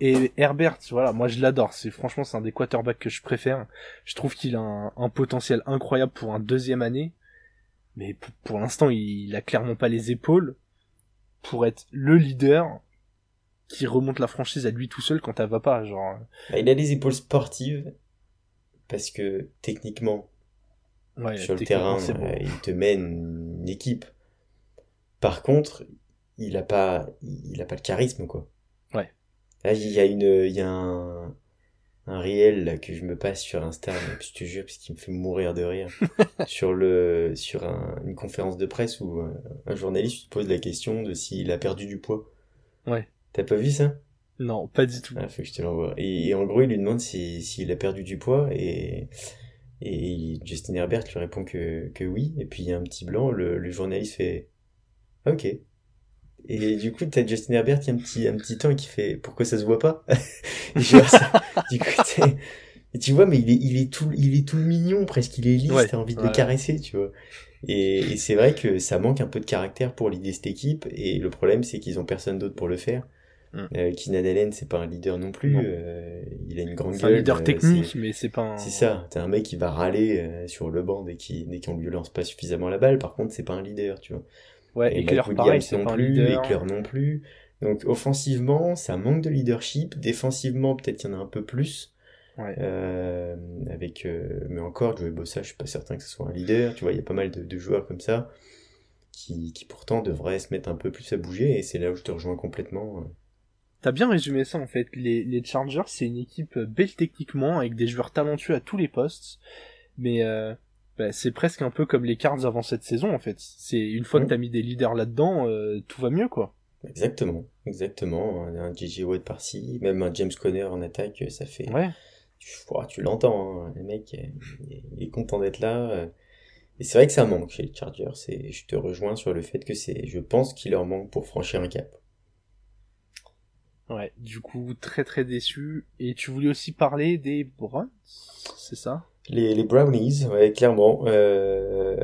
Et Herbert, voilà, moi je l'adore. C'est franchement c'est un des quarterbacks que je préfère. Je trouve qu'il a un, potentiel incroyable pour un deuxième année, mais pour, l'instant il, a clairement pas les épaules pour être le leader qui remonte la franchise à lui tout seul quand elle va pas. Genre. Bah, il a les épaules sportives parce que techniquement sur le terrain, euh, il te mène une équipe. Par contre, il a pas, il a pas le charisme, quoi. Ouais. Là, il y a une, il y a un, un réel que je me passe sur Insta, je te jure, parce qu'il me fait mourir de rire, [laughs] sur le, sur une conférence de presse où euh, un, journaliste pose la question de s'il a perdu du poids. Ouais. T'as pas vu ça? Non, pas du tout. Ah, faut que je te l'envoie. Et, et, en gros, il lui demande s'il si, a perdu du poids et, et Justin Herbert lui répond que, que oui. Et puis il y a un petit blanc, le, le journaliste fait Ok. Et du coup, t'as Justin Herbert qui a un petit, un petit temps et qui fait Pourquoi ça se voit pas [laughs] et ça, Du coup, et tu vois, mais il est, il est tout, il est tout mignon, presque il est lisse, t'as envie de le caresser, tu vois. Et, et c'est vrai que ça manque un peu de caractère pour l'idée cette équipe, et le problème c'est qu'ils ont personne d'autre pour le faire. Mm. Euh, Keenan Allen, c'est pas un leader non plus. Euh, il a une grande gueule. C'est un leader euh, technique, mais c'est pas un... C'est ça. T'es un mec qui va râler euh, sur le banc dès qu'on lui lance pas suffisamment la balle. Par contre, c'est pas un leader, tu vois. Ouais, et Eckler, pareil, c'est pas plus, un leader. Eckler non plus. Donc, offensivement, ça manque de leadership. Défensivement, peut-être qu'il y en a un peu plus. Ouais. Euh, avec, mais encore, Joey Bossa, je suis pas certain que ce soit un leader. Tu vois, il y a pas mal de, de joueurs comme ça qui, qui pourtant devraient se mettre un peu plus à bouger. Et c'est là où je te rejoins complètement. T'as bien résumé ça en fait. Les, les Chargers, c'est une équipe belle techniquement, avec des joueurs talentueux à tous les postes, mais euh, bah, c'est presque un peu comme les Cards avant cette saison en fait. C'est une fois que t'as mis des leaders là-dedans, euh, tout va mieux quoi. Exactement, exactement. Un JJ Watt par-ci, même un James Conner en attaque, ça fait. Ouais. Tu, tu l'entends, hein, le mec, il est content d'être là. Et c'est vrai que ça manque chez les Chargers. Et je te rejoins sur le fait que c'est, je pense qu'il leur manque pour franchir un cap. Ouais, du coup, très très déçu. Et tu voulais aussi parler des Browns, c'est ça? Les, les Brownies, ouais, clairement. Euh...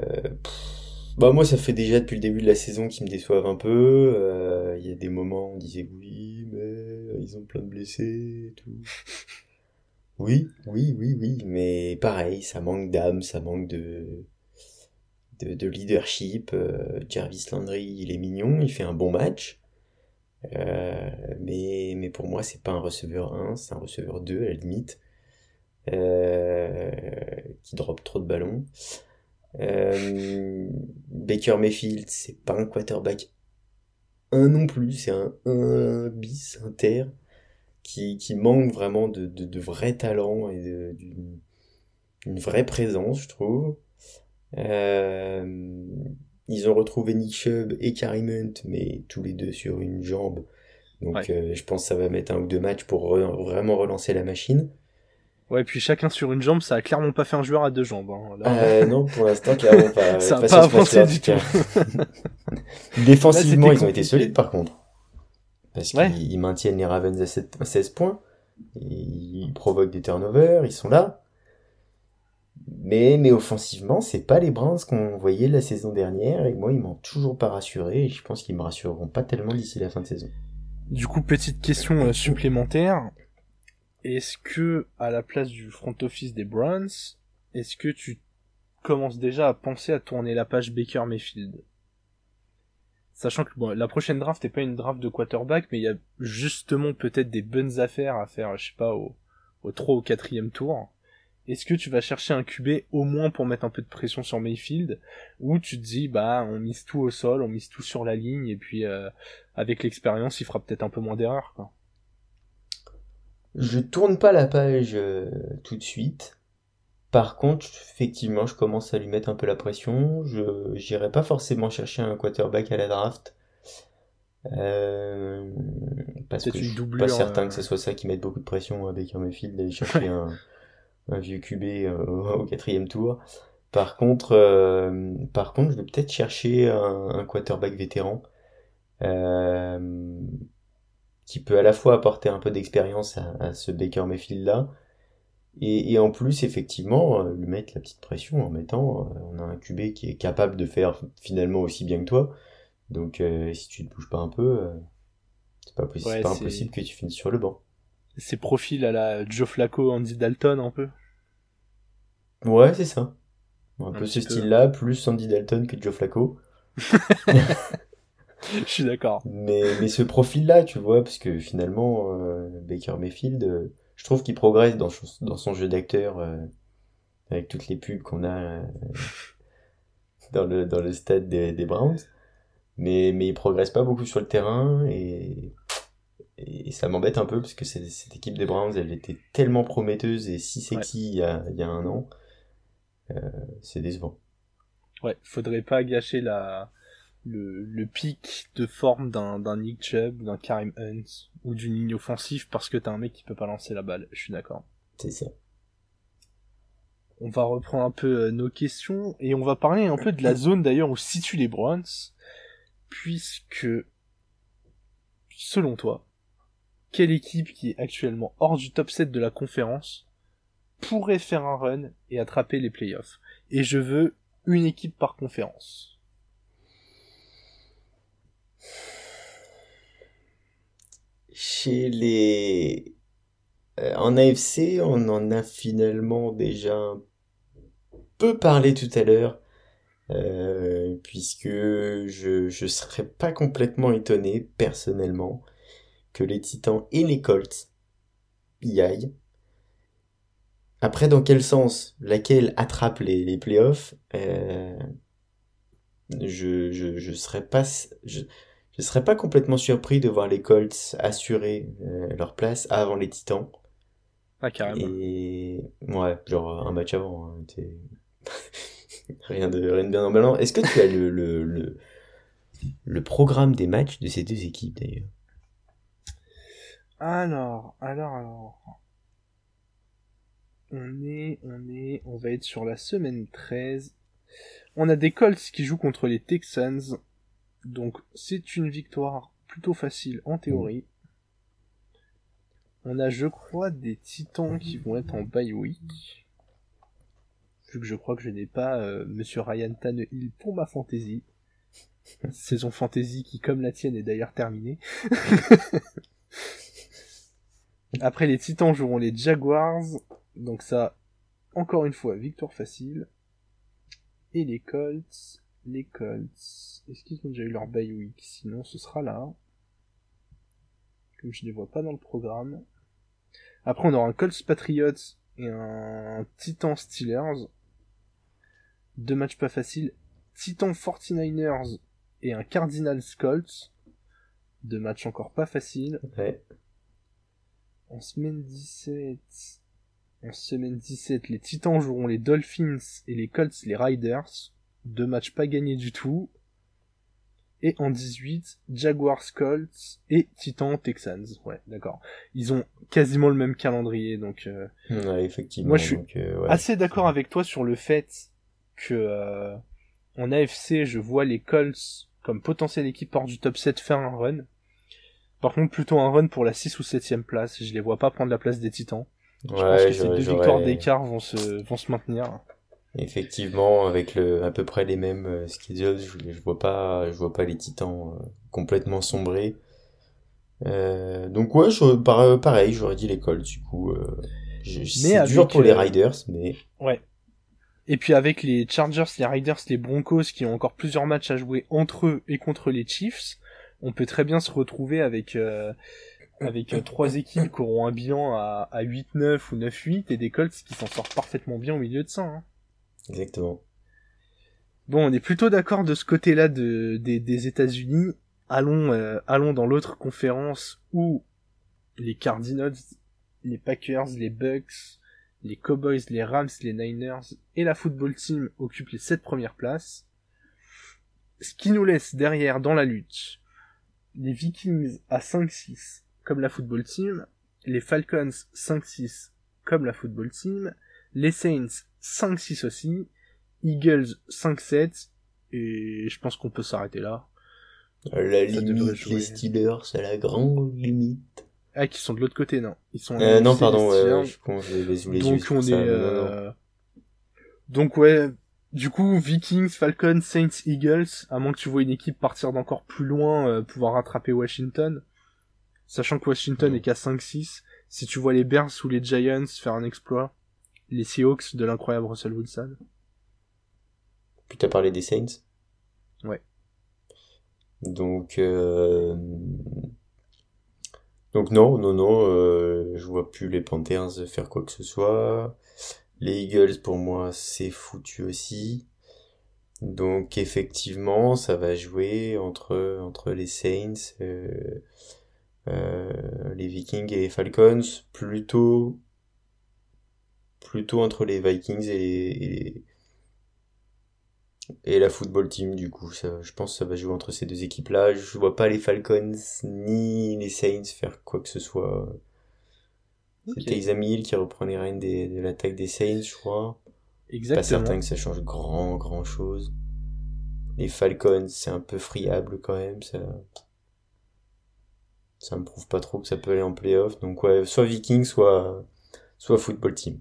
Bah moi, ça fait déjà depuis le début de la saison qu'ils me déçoivent un peu. Euh, il y a des moments où on disait oui, mais ils ont plein de blessés et tout. [laughs] Oui, oui, oui, oui, mais pareil, ça manque d'âme, ça manque de, de, de leadership. Euh, Jarvis Landry, il est mignon, il fait un bon match. Euh, mais, mais pour moi, c'est pas un receveur 1, c'est un receveur 2 à la limite. Euh, qui drop trop de ballons. Euh, Baker Mayfield, c'est pas un quarterback 1 non plus, c'est un 1 bis inter qui, manque vraiment de vrai talent et d'une vraie présence, je trouve. Euh, ils ont retrouvé Nick Chubb et Karim Hunt, mais tous les deux sur une jambe. Donc euh, je pense que ça va mettre un ou deux matchs pour vraiment relancer la machine. Ouais, puis chacun sur une jambe, ça a clairement pas fait un joueur à deux jambes. Hein, euh, [laughs] non, pour l'instant, clairement pas. [laughs] ça a pas, avancé du tout. [laughs] Défensivement, ils ont été solides par contre. Parce qu'ils maintiennent les Ravens à 16 points. Ils provoquent des turnovers, ils sont là. Mais, mais offensivement, c'est pas les Browns qu'on voyait la saison dernière, et moi, ils m'ont toujours pas rassuré, et je pense qu'ils me rassureront pas tellement d'ici la fin de saison. Du coup, petite question euh, supplémentaire. Est-ce que, à la place du front office des Browns, est-ce que tu commences déjà à penser à tourner la page Baker Mayfield? Sachant que bon, la prochaine draft n'est pas une draft de quarterback, mais il y a justement peut-être des bonnes affaires à faire, je sais pas, au, au 3 ou 4 tour est-ce que tu vas chercher un QB au moins pour mettre un peu de pression sur Mayfield? Ou tu te dis bah on mise tout au sol, on mise tout sur la ligne et puis euh, avec l'expérience il fera peut-être un peu moins d'erreurs quoi. Je tourne pas la page euh, tout de suite. Par contre, effectivement, je commence à lui mettre un peu la pression. Je j'irai pas forcément chercher un quarterback à la draft. Euh, parce que je suis pas certain que ce soit ça qui mette beaucoup de pression à Baker Mayfield d'aller [laughs] chercher un, un vieux QB euh, [laughs] au quatrième tour. Par contre, euh, par contre, je vais peut-être chercher un, quarterback vétéran euh, qui peut à la fois apporter un peu d'expérience à, ce Baker Mayfield là, et, en plus effectivement lui mettre la petite pression en mettant, on a un QB qui est capable de faire finalement aussi bien que toi. Donc si tu ne bouges pas un peu, c'est pas, possible, pas impossible que tu finisses sur le banc ses profils à la Joe Flacco, Andy Dalton un peu. Ouais, c'est ça. Un, peu ce style-là, plus Andy Dalton que Joe Flacco. [laughs] Je suis d'accord. Mais, mais ce profil-là, tu vois, parce que finalement, euh, Baker Mayfield, euh, je trouve qu'il progresse dans, dans son jeu d'acteur, euh, avec toutes les pubs qu'on a [laughs] dans, le, dans le stade des, des Browns. Mais, mais il progresse pas beaucoup sur le terrain, et et ça m'embête un peu parce que cette équipe des Browns, elle était tellement prometteuse et si sexy il, y a, il, y a, un an. Euh, c'est décevant. Ouais, faudrait pas gâcher la, le, le pic de forme d'un, d'un Nick Chubb, d'un Karim Hunt ou d'une ligne offensive parce que t'as un mec qui peut pas lancer la balle. Je suis d'accord. C'est ça. On va reprendre un peu euh, nos questions et on va parler un peu de la zone d'ailleurs où se situent les Browns puisque selon toi, quelle équipe qui est actuellement hors du top 7 de la conférence pourrait faire un run et attraper les playoffs. Et je veux une équipe par conférence. Chez les... Euh, en AFC, on en a finalement déjà un peu parlé tout à l'heure. Euh, puisque je je serais pas complètement étonné personnellement que les Titans et les Colts y aillent. Après, dans quel sens Laquelle attrape les, les playoffs euh, je, je, je serais pas je, je serais pas complètement surpris de voir les Colts assurer euh, leur place avant les Titans. Ah carrément. Et ouais, genre un match avant. Hein, [laughs] rien de rien de bien emballant. Est-ce que tu as le, le, le le programme des matchs de ces deux équipes d'ailleurs? Alors, alors, alors. On est, on est, on va être sur la semaine 13. On a des Colts qui jouent contre les Texans. Donc, c'est une victoire plutôt facile en théorie. On a, je crois, des Titans qui vont être en bye week. Vu que je crois que je n'ai pas euh, Monsieur Ryan Tannehill pour ma fantasy. [laughs] Saison fantasy qui, comme la tienne, est d'ailleurs terminée. [laughs] Après, les Titans joueront les Jaguars. Donc ça, encore une fois, victoire facile. Et les Colts. Les Colts. Est-ce qu'ils ont déjà eu leur bye week? Sinon, ce sera là. Comme je ne les vois pas dans le programme. Après, on aura un Colts Patriots et un Titan Steelers. Deux matchs pas faciles. Titan 49ers et un Cardinals Colts. Deux matchs encore pas faciles. Ouais. En semaine 17, en semaine 17, les Titans joueront les Dolphins et les Colts les Riders. Deux matchs pas gagnés du tout. Et en 18, Jaguars Colts et Titans Texans. Ouais, d'accord. Ils ont quasiment le même calendrier, donc. Euh... Ouais, effectivement. Moi, je suis euh, assez d'accord avec toi sur le fait que euh, en AFC, je vois les Colts comme potentielle équipe hors du top 7 faire un run. Par contre, plutôt un run pour la 6 ou 7 place. Je les vois pas prendre la place des Titans. Je pense que ces deux victoires d'écart vont se, vont se maintenir. Effectivement, avec le, à peu près les mêmes euh, schedules, je, je vois pas, je vois pas les Titans euh, complètement sombrer. Euh, donc ouais, je, pareil, j'aurais dit les Colts du coup. Euh, c'est dur pour les Riders, mais. Ouais. Et puis avec les Chargers, les Riders, les Broncos qui ont encore plusieurs matchs à jouer entre eux et contre les Chiefs, on peut très bien se retrouver avec euh, avec euh, trois équipes qui auront un bilan à, à 8-9 ou 9-8 et des Colts qui s'en sortent parfaitement bien au milieu de ça. Hein. Exactement. Bon, on est plutôt d'accord de ce côté-là de, des, des États-Unis. Allons, euh, allons dans l'autre conférence où les Cardinals, les Packers, les Bucks, les Cowboys, les Rams, les Niners et la football team occupent les sept premières places. Ce qui nous laisse derrière dans la lutte les Vikings à 5-6 comme la football team, les Falcons 5-6 comme la football team, les Saints 5-6 aussi, Eagles 5-7 et je pense qu'on peut s'arrêter là. À la limite, les Steelers à la grande limite. Ah, qui sont de l'autre côté, non. Ils sont. Euh, non, pardon, ouais, je, je les les Donc on est. euh... Donc ouais, du coup, Vikings, Falcons, Saints, Eagles, à moins que tu vois une équipe partir d'encore plus loin, euh, pouvoir rattraper Washington. Sachant que Washington est qu'à 5-6. Si tu vois les Bears ou les Giants faire un exploit, les Seahawks de l'incroyable Russell Wilson. Puis t'as parlé des Saints Ouais. Donc, euh... donc non, non, non, euh, je vois plus les Panthers faire quoi que ce soit. Les Eagles, pour moi, c'est foutu aussi. Donc effectivement, ça va jouer entre les Saints, euh, euh, les Vikings et les Falcons, plutôt entre les Vikings et et la football team du coup. Je pense que ça va jouer entre ces deux équipes-là. Je vois pas les Falcons ni les Saints faire quoi que ce soit. Okay. C'était Taysom Hill qui reprend les rênes des, de l'attaque des Saints, je crois. Exactement. Pas certain que ça change grand grand chose. Les Falcons, c'est un peu friable quand même. Ça, ça me prouve pas trop que ça peut aller en playoff. Donc ouais, soit Vikings, soit soit football team.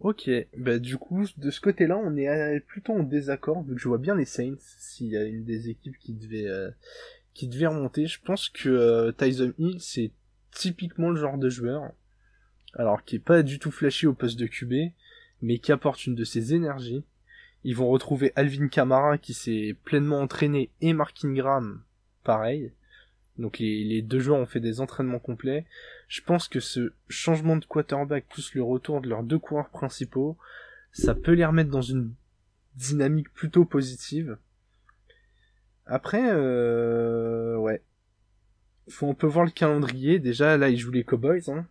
Ok, bah du coup, de ce côté-là, on est plutôt en désaccord, vu que je vois bien les Saints, s'il y a une des équipes qui devait, euh, qui devait remonter. Je pense que euh, Tyson Hill, c'est typiquement le genre de joueur, alors qui est pas du tout flashy au poste de QB, mais qui apporte une de ses énergies. Ils vont retrouver Alvin Kamara, qui s'est pleinement entraîné, et Mark Ingram, pareil. Donc les, les, deux joueurs ont fait des entraînements complets. Je pense que ce changement de quarterback plus le retour de leurs deux coureurs principaux, ça peut les remettre dans une dynamique plutôt positive. Après, euh, ouais, faut on peut voir le calendrier. Déjà là, ils jouent les Cowboys. Hein.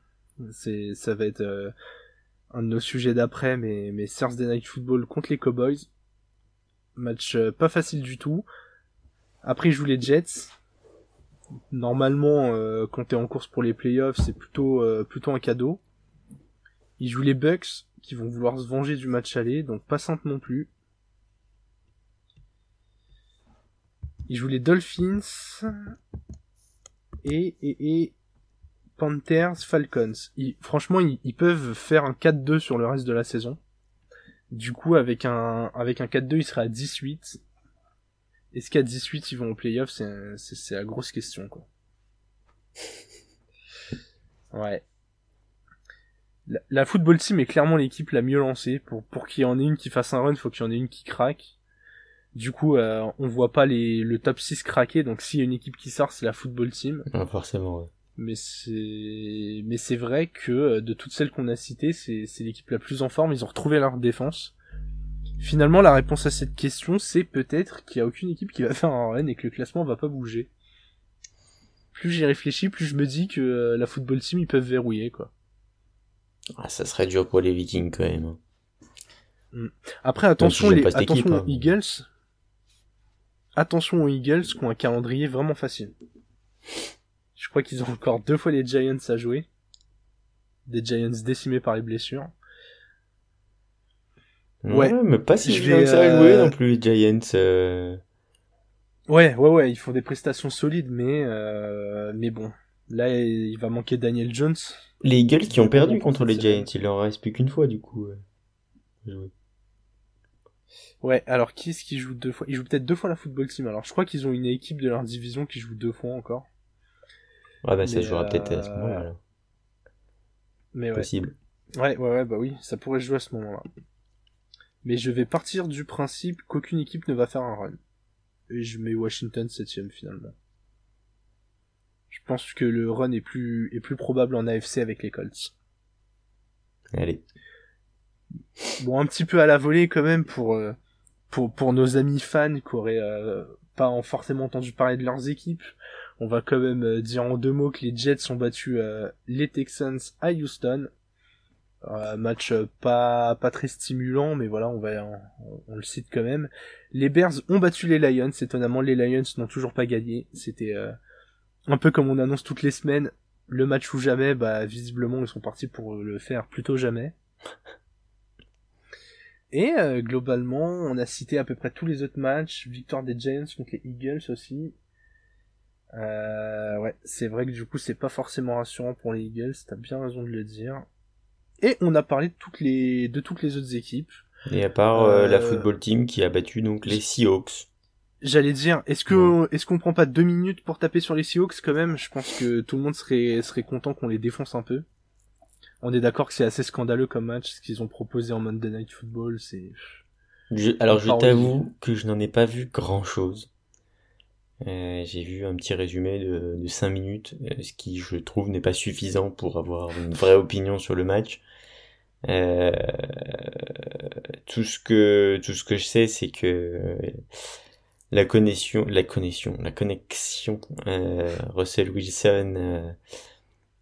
C'est, ça va être euh, un de nos sujets d'après, mais mais Thursday Night Football contre les Cowboys. Match euh, pas facile du tout. Après, ils jouent les Jets normalement, euh, quand t'es en course pour les playoffs, c'est plutôt euh, plutôt un cadeau. Ils jouent les Bucks, qui vont vouloir se venger du match aller, donc pas simple non plus. Ils jouent les Dolphins et et, et Panthers, Falcons. franchement, ils, ils, peuvent faire un 4-2 sur le reste de la saison. Du coup, avec un avec un 4-2, il sera à 18 est-ce qu'à 18 ils vont au playoff? C'est c'est la grosse question quoi. [laughs] Ouais. La, la, football team est clairement l'équipe la mieux lancée. Pour pour qu'il y en ait une qui fasse un run, faut qu'il y en ait une qui craque. Du coup, euh, on voit pas les le top 6 craquer. Donc s'il y a une équipe qui sort, c'est la football team. Ah, forcément. Ouais. Mais c'est mais c'est vrai que euh, de toutes celles qu'on a citées, c'est c'est l'équipe la plus en forme. Ils ont retrouvé leur défense. Finalement, la réponse à cette question, c'est peut-être qu'il n'y a aucune équipe qui va [laughs] faire un run et que le classement va pas bouger. Plus j'y réfléchis, plus je me dis que euh, la football team, ils peuvent verrouiller, quoi. Ah, ça serait dur pour les Vikings, quand même. Hein. Mm. Après, attention, les, attention aux hein. Eagles. Attention aux Eagles qui ont un calendrier vraiment facile. Je crois qu'ils ont encore deux fois les Giants à jouer. Des Giants décimés par les blessures. Ouais, mais pas si je vais, ça jouer euh, non plus les Giants. Euh... Ouais, ouais, ouais, ils font des prestations solides, mais euh... mais bon, là il va manquer Daniel Jones. Les Eagles qui ont perdu contre les Giants, il leur reste plus qu'une fois du coup. Ouais, ouais alors qui est-ce qui joue deux fois? Ils jouent peut-être deux fois la football team. Alors je crois qu'ils ont une équipe de leur division qui joue deux fois encore. Ouais, bah ça jouera peut-être à ce euh, moment-là. Mais ouais. Possible. Ouais, ouais, ouais, bah oui, ça pourrait jouer à ce moment-là mais je vais partir du principe qu'aucune équipe ne va faire un run. Et je mets Washington septième finalement. Je pense que le run est plus, est plus probable en AFC avec les Colts. Allez. Bon, un petit peu à la volée quand même pour, euh, pour, pour nos amis fans qui auraient euh, pas forcément entendu parler de leurs équipes. On va quand même euh, dire en deux mots que les Jets ont battu les Texans à Houston. match pas pas très stimulant, mais voilà, on va on, on, le cite quand même. Les Bears ont battu les Lions. Étonnamment, les Lions n'ont toujours pas gagné. C'était un peu comme on annonce toutes les semaines, le match ou jamais, bah visiblement ils sont partis pour le faire plutôt jamais. Et euh, globalement, on a cité à peu près tous les autres matchs, victoire des Giants contre les Eagles aussi. Euh, ouais, c'est vrai que du coup c'est pas forcément rassurant pour les Eagles, t'as bien raison de le dire. Et on a parlé de toutes les de toutes les autres équipes. Et à part euh, la football team qui a battu donc les Seahawks. J'allais dire, est-ce que est-ce qu'on prend pas deux minutes pour taper sur les Seahawks quand même? Je pense que tout le monde serait serait content qu'on les défonce un peu. On est d'accord que c'est assez scandaleux comme match ce qu'ils ont proposé en Monday Night Football, c'est. alors je t'avoue que je n'en ai pas vu grand chose. Euh, j'ai vu un petit résumé de, de 5 minutes, euh, ce qui je trouve n'est pas suffisant pour avoir une vraie opinion sur le match. Euh, tout ce que tout ce que je sais, c'est que la connexion, la connexion, la connexion euh, Russell Wilson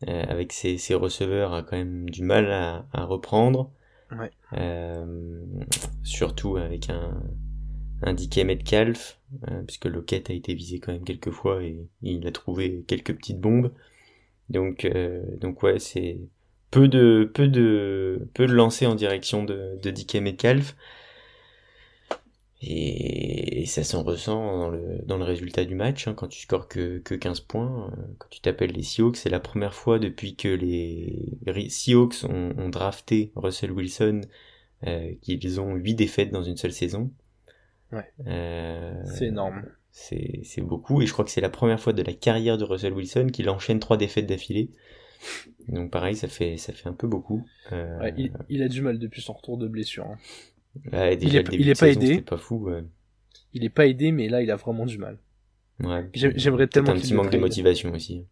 euh, euh, avec ses, ses, receveurs a quand même du mal à, à reprendre. Ouais. surtout avec un, un DK Metcalf, puisque Lockett a été visé quand même quelques fois et il a trouvé quelques petites bombes. Donc, donc ouais, c'est peu de peu de peu de lancers en direction de, de DK Metcalf. Et, ça s'en ressent dans le, dans le résultat du match, hein, quand tu scores que, que 15 points, euh, quand tu t'appelles les Seahawks, c'est la première fois depuis que les Seahawks ont, ont drafté Russell Wilson euh, qu'ils ont 8 défaites dans une seule saison. Ouais. Euh, c'est énorme. C'est, c'est beaucoup, et je crois que c'est la première fois de la carrière de Russell Wilson qu'il enchaîne 3 défaites d'affilée. Donc pareil, ça fait, ça fait un peu beaucoup. Euh, ouais, il, il, a du mal depuis son retour de blessure. Hein il est, il est pas aidé. Pas fou, Il est pas aidé, mais là, il a vraiment du mal. Ouais. J'aimerais tellement. un petit manque de motivation aussi.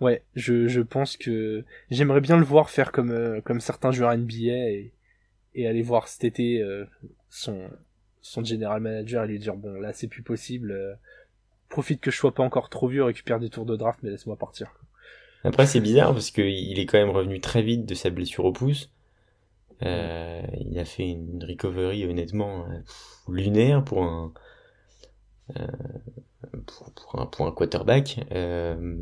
Ouais, je, je pense que j'aimerais bien le voir faire comme euh, comme certains joueurs NBA et, et aller voir cet été euh, son son general manager et lui dire bon là c'est plus possible, euh, profite que je sois pas encore trop vieux, récupère des tours de draft mais laisse-moi partir. Après c'est bizarre parce que il est quand même revenu très vite de sa blessure au pouce euh, il a fait une recovery honnêtement euh, lunaire pour un, euh, pour, un, pour un quarterback. Euh,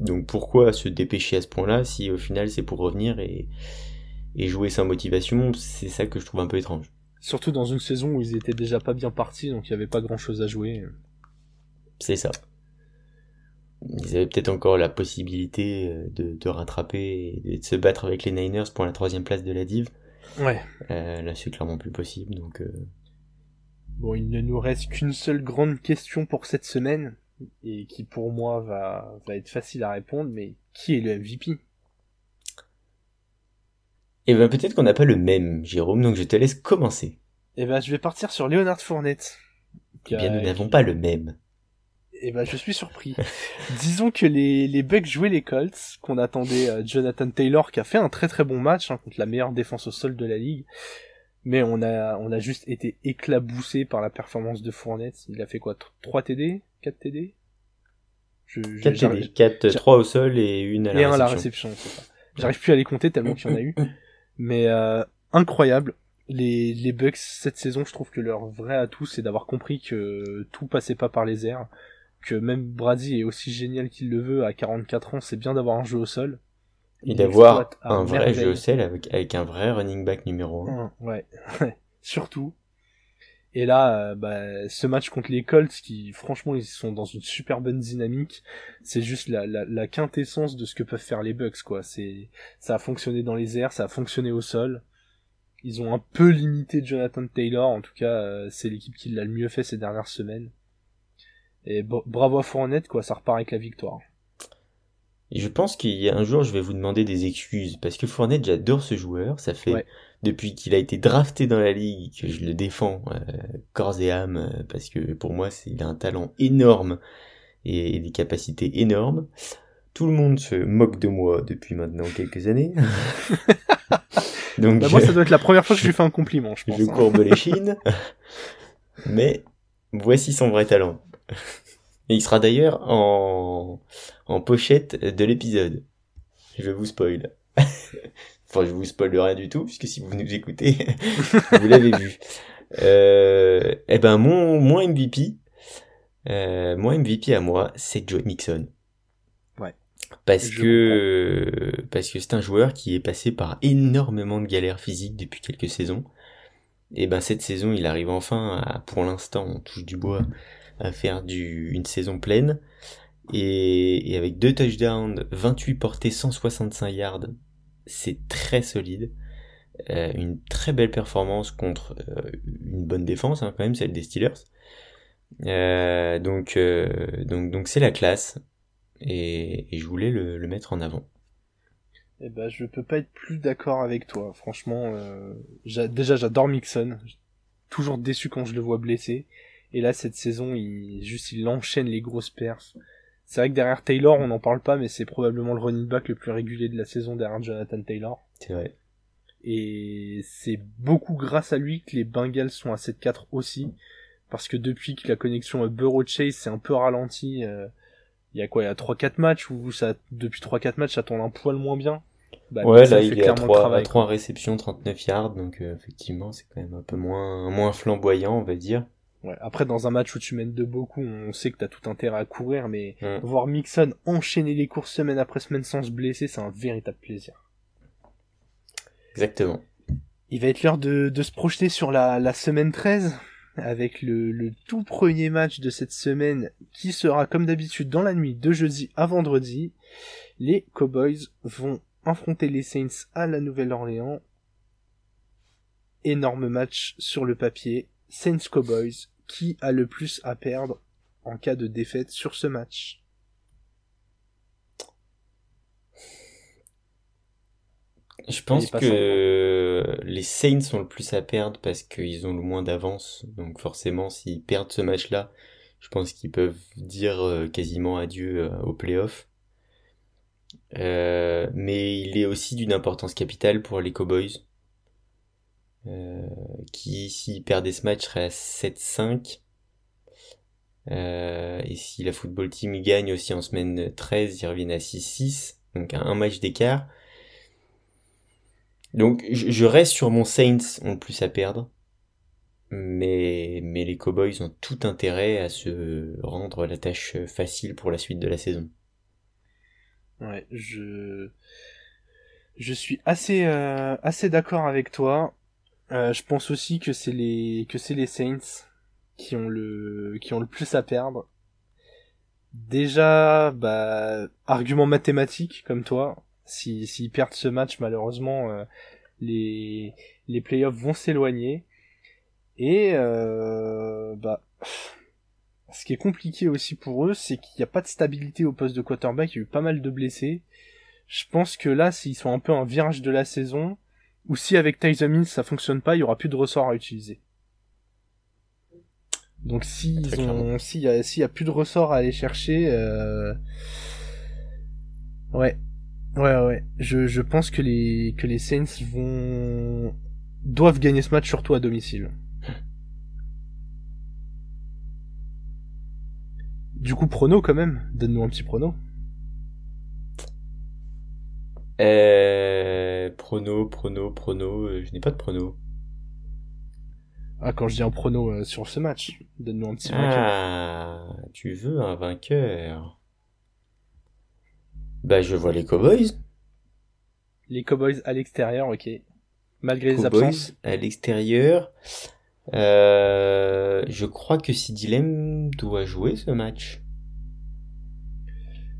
donc pourquoi se dépêcher à ce point-là si au final c'est pour revenir et, et jouer sans motivation? C'est ça que je trouve un peu étrange. Surtout dans une saison où ils étaient déjà pas bien partis, donc il n'y avait pas grand-chose à jouer. C'est ça. Ils avaient peut-être encore la possibilité de, de rattraper et de se battre avec les Niners pour la troisième place de la div. Ouais. Euh, là, c'est clairement plus possible, donc. Euh... Bon, il ne nous reste qu'une seule grande question pour cette semaine et qui pour moi va va être facile à répondre, mais qui est le MVP Eh ben peut-être qu'on n'a pas le même, Jérôme, donc je te laisse commencer. Eh ben je vais partir sur Leonard Fournette. Eh bien, nous n'avons pas le même. Eh ben, je suis surpris. [laughs] Disons que les, les Bucks jouaient les Colts, qu'on attendait euh, Jonathan Taylor, qui a fait un très très bon match hein, contre la meilleure défense au sol de la ligue. Mais on a, on a juste été éclaboussé par la performance de Fournette. Il a fait quoi 3 TD 4 TD je, 4 TD, 4, 3 au sol et une à la et réception. un à la réception. J'arrive plus à les compter tellement qu'il y en a eu. Mais euh, incroyable. Les, les Bucks cette saison, je trouve que leur vrai atout, c'est d'avoir compris que tout passait pas par les airs que même Brady est aussi génial qu'il le veut à 44 ans, c'est bien d'avoir un jeu au sol. Et d'avoir un vrai jeu au sol avec, avec un vrai running back numéro 1. Ouais, [laughs] surtout. Et là, euh, bah, ce match contre les Colts, qui franchement ils sont dans une super bonne dynamique, c'est juste la, la, la, quintessence de ce que peuvent faire les Bucks, quoi. C'est, ça a fonctionné dans les airs, ça a fonctionné au sol. Ils ont un peu limité Jonathan Taylor, en tout cas, euh, c'est l'équipe qui l'a le mieux fait ces dernières semaines. Et bravo à Fournette, quoi, ça repart avec la victoire. Et je pense qu'il y a un jour, je vais vous demander des excuses, parce que Fournette, j'adore ce joueur, ça fait depuis qu'il a été drafté dans la ligue que je le défends euh, corps et âme, euh, parce que pour moi, c'est, il a un talent énorme et, des capacités énormes. tout le monde se moque de moi depuis maintenant quelques années. [laughs] Donc, bah, moi, ça doit être la première fois que je lui fais un compliment, je pense. Je hein. courbe les chines. Mais voici son vrai talent. Et il sera d'ailleurs en, en pochette de l'épisode. Je vais vous spoil. [laughs] enfin, je vous spoil rien du tout, puisque si vous nous écoutez, [laughs] vous l'avez vu. Euh, eh ben, mon, mon MVP, euh, mon MVP à moi, c'est Joe Mixon. Ouais. Parce que, parce que c'est un joueur qui est passé par énormément de galères physiques depuis quelques saisons. Et ben, cette saison, il arrive enfin à, pour l'instant, on touche du bois, à faire du, une saison pleine. Et, et avec deux touchdowns, 28 portées, 165 yards, c'est très solide. Euh, une très belle performance contre euh, une bonne défense, hein, quand même, celle des Steelers. Euh, donc, donc, donc c'est la classe. Et, je voulais le, le, mettre en avant. Eh ben, je peux pas être plus d'accord avec toi. Franchement, déjà j'adore Mixon. Toujours déçu quand je le vois blessé. Et là, cette saison, il juste il enchaîne les grosses perfs. C'est vrai que derrière Taylor, on n'en parle pas, mais c'est probablement le running back le plus régulier de la saison derrière Jonathan Taylor. C'est vrai. Et c'est beaucoup grâce à lui que les Bengals sont à 7-4 aussi. Parce que depuis que la connexion Burrow-Chase s'est un peu ralentie, euh, il y a quoi, il y a 3-4 matchs où ça, depuis 3-4 matchs, ça tourne un poil moins bien. Bah, ouais, là, il est à 3, 3 réceptions, 39 yards, donc euh, effectivement, c'est quand même un peu moins, moins flamboyant, on va dire. Ouais, après, dans un match où tu mènes de beaucoup, on sait que t'as tout intérêt à courir, mais voir Mixon enchaîner les courses semaine après semaine sans se blesser, c'est un véritable plaisir. Exactement. Il va être l'heure de, de se projeter sur la, la semaine 13 avec le, le, tout premier match de cette semaine qui sera comme d'habitude dans la nuit de jeudi à vendredi. Les Cowboys vont affronter les Saints à la Nouvelle-Orléans. Énorme match sur le papier. Saints Cowboys qui a le plus à perdre en cas de défaite sur ce match. Je pense que les Saints ont le plus à perdre parce qu'ils ont le moins d'avance. Donc forcément, s'ils perdent ce match-là, je pense qu'ils peuvent dire euh, quasiment adieu euh, au playoff. Euh, mais il est aussi d'une importance capitale pour les Cowboys. Qui, s'ils perdaient ce match, serait à 7-5. et si la football team gagne aussi en semaine 13, ils reviennent à 6-6. Donc un match d'écart. Donc je reste sur mon Saints ont le plus à perdre. Mais, mais les Cowboys ont tout intérêt à se rendre la tâche facile pour la suite de la saison. Ouais, je je suis assez euh, assez d'accord avec toi. Euh, je pense aussi que c'est les que c'est les Saints qui ont le qui ont le plus à perdre. Déjà, bah argument mathématique comme toi, s'ils si, perdent ce match, malheureusement, euh, les, les playoffs vont s'éloigner. Et euh, bah, ce qui est compliqué aussi pour eux, c'est qu'il n'y a pas de stabilité au poste de quarterback. Il y a eu pas mal de blessés. Je pense que là, s'ils sont un peu un virage de la saison, ou si avec Tyson Mills ça fonctionne pas, il y aura plus de ressorts à utiliser. Donc s'ils ont, s'il y y a plus de ressorts à aller chercher, euh... ouais, Ouais, ouais. Je, je pense que les, que les Saints vont, doivent gagner ce match surtout à domicile. Du coup, prono quand même. Donne-nous un petit prono. Euh, prono, prono, prono. Euh, je n'ai pas de prono. Ah, quand je dis un prono euh, sur ce match, donne-nous un petit ah, tu veux un vainqueur bah, je vois les Cowboys. Les Cowboys à l'extérieur, ok. Malgré les absences. à l'extérieur. Euh, je crois que Sidilem doit jouer ce match.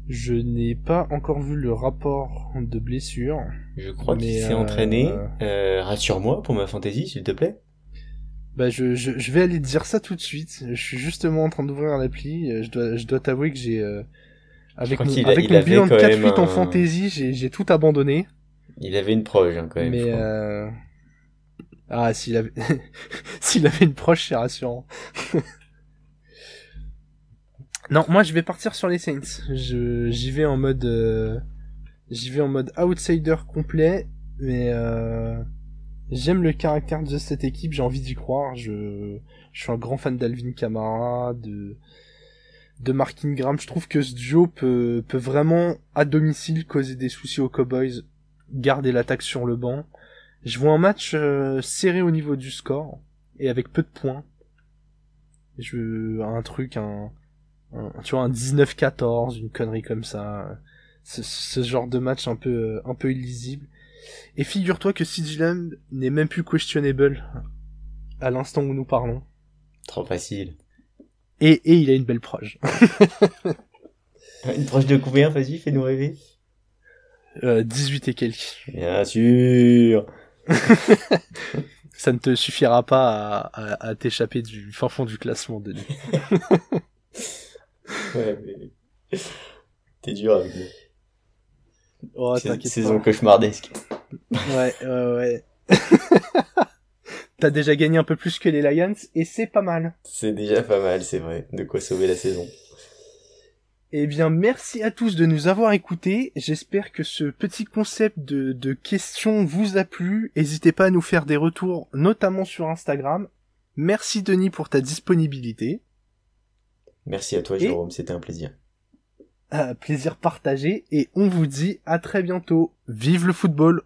Je n'ai pas encore vu le rapport de blessure. Je crois qu'il s'est entraîné. Euh, euh, rassure-moi pour ma fantaisie, s'il te plaît. Bah je, je, je, vais aller te dire ça tout de suite. Je suis justement en train d'ouvrir l'appli. Je dois, je dois t'avouer que j'ai avec mon, avec mon bilan de 4-8 en fantasy, j'ai tout abandonné. Il avait une proche, hein, quand même. Mais euh... Ah, s'il avait... [laughs] s'il avait une proche, c'est rassurant. [laughs] Non, moi je vais partir sur les Saints. Je j'y vais en mode euh, j'y vais en mode outsider complet, mais euh, j'aime le caractère de cette équipe, j'ai envie d'y croire. Je je suis un grand fan d'Alvin Kamara, de de Mark Ingram. Je trouve que ce duo peut peut vraiment à domicile causer des soucis aux Cowboys, garder l'attaque sur le banc. Je vois un match euh, serré au niveau du score et avec peu de points. Je un truc un tu vois, un 19-14, une connerie comme ça. Ce, ce, genre de match un peu, un peu illisible. Et figure-toi que Lamb n'est même plus questionable à l'instant où nous parlons. Trop facile. Et, et il a une belle proche. [laughs] une proche de combien, vas-y, fais-nous rêver. Euh, 18 et quelques. Bien sûr. [laughs] Ça ne te suffira pas à, à, à t'échapper du fin fond du classement, Denis. [laughs] Ouais, mais. [laughs] T'es dur avec nous. Oh, C'est saison cauchemardesque. Ouais, [laughs] ouais, ouais. [laughs] T'as déjà gagné un peu plus que les Lions et c'est pas mal. C'est déjà pas mal, c'est vrai. De quoi sauver la saison. Eh bien, merci à tous de nous avoir écoutés. J'espère que ce petit concept de, de questions vous a plu. N'hésitez pas à nous faire des retours, notamment sur Instagram. Merci Denis pour ta disponibilité. Merci à toi, Jérôme, c'était un plaisir. Euh, plaisir partagé et on vous dit à très bientôt. Vive le football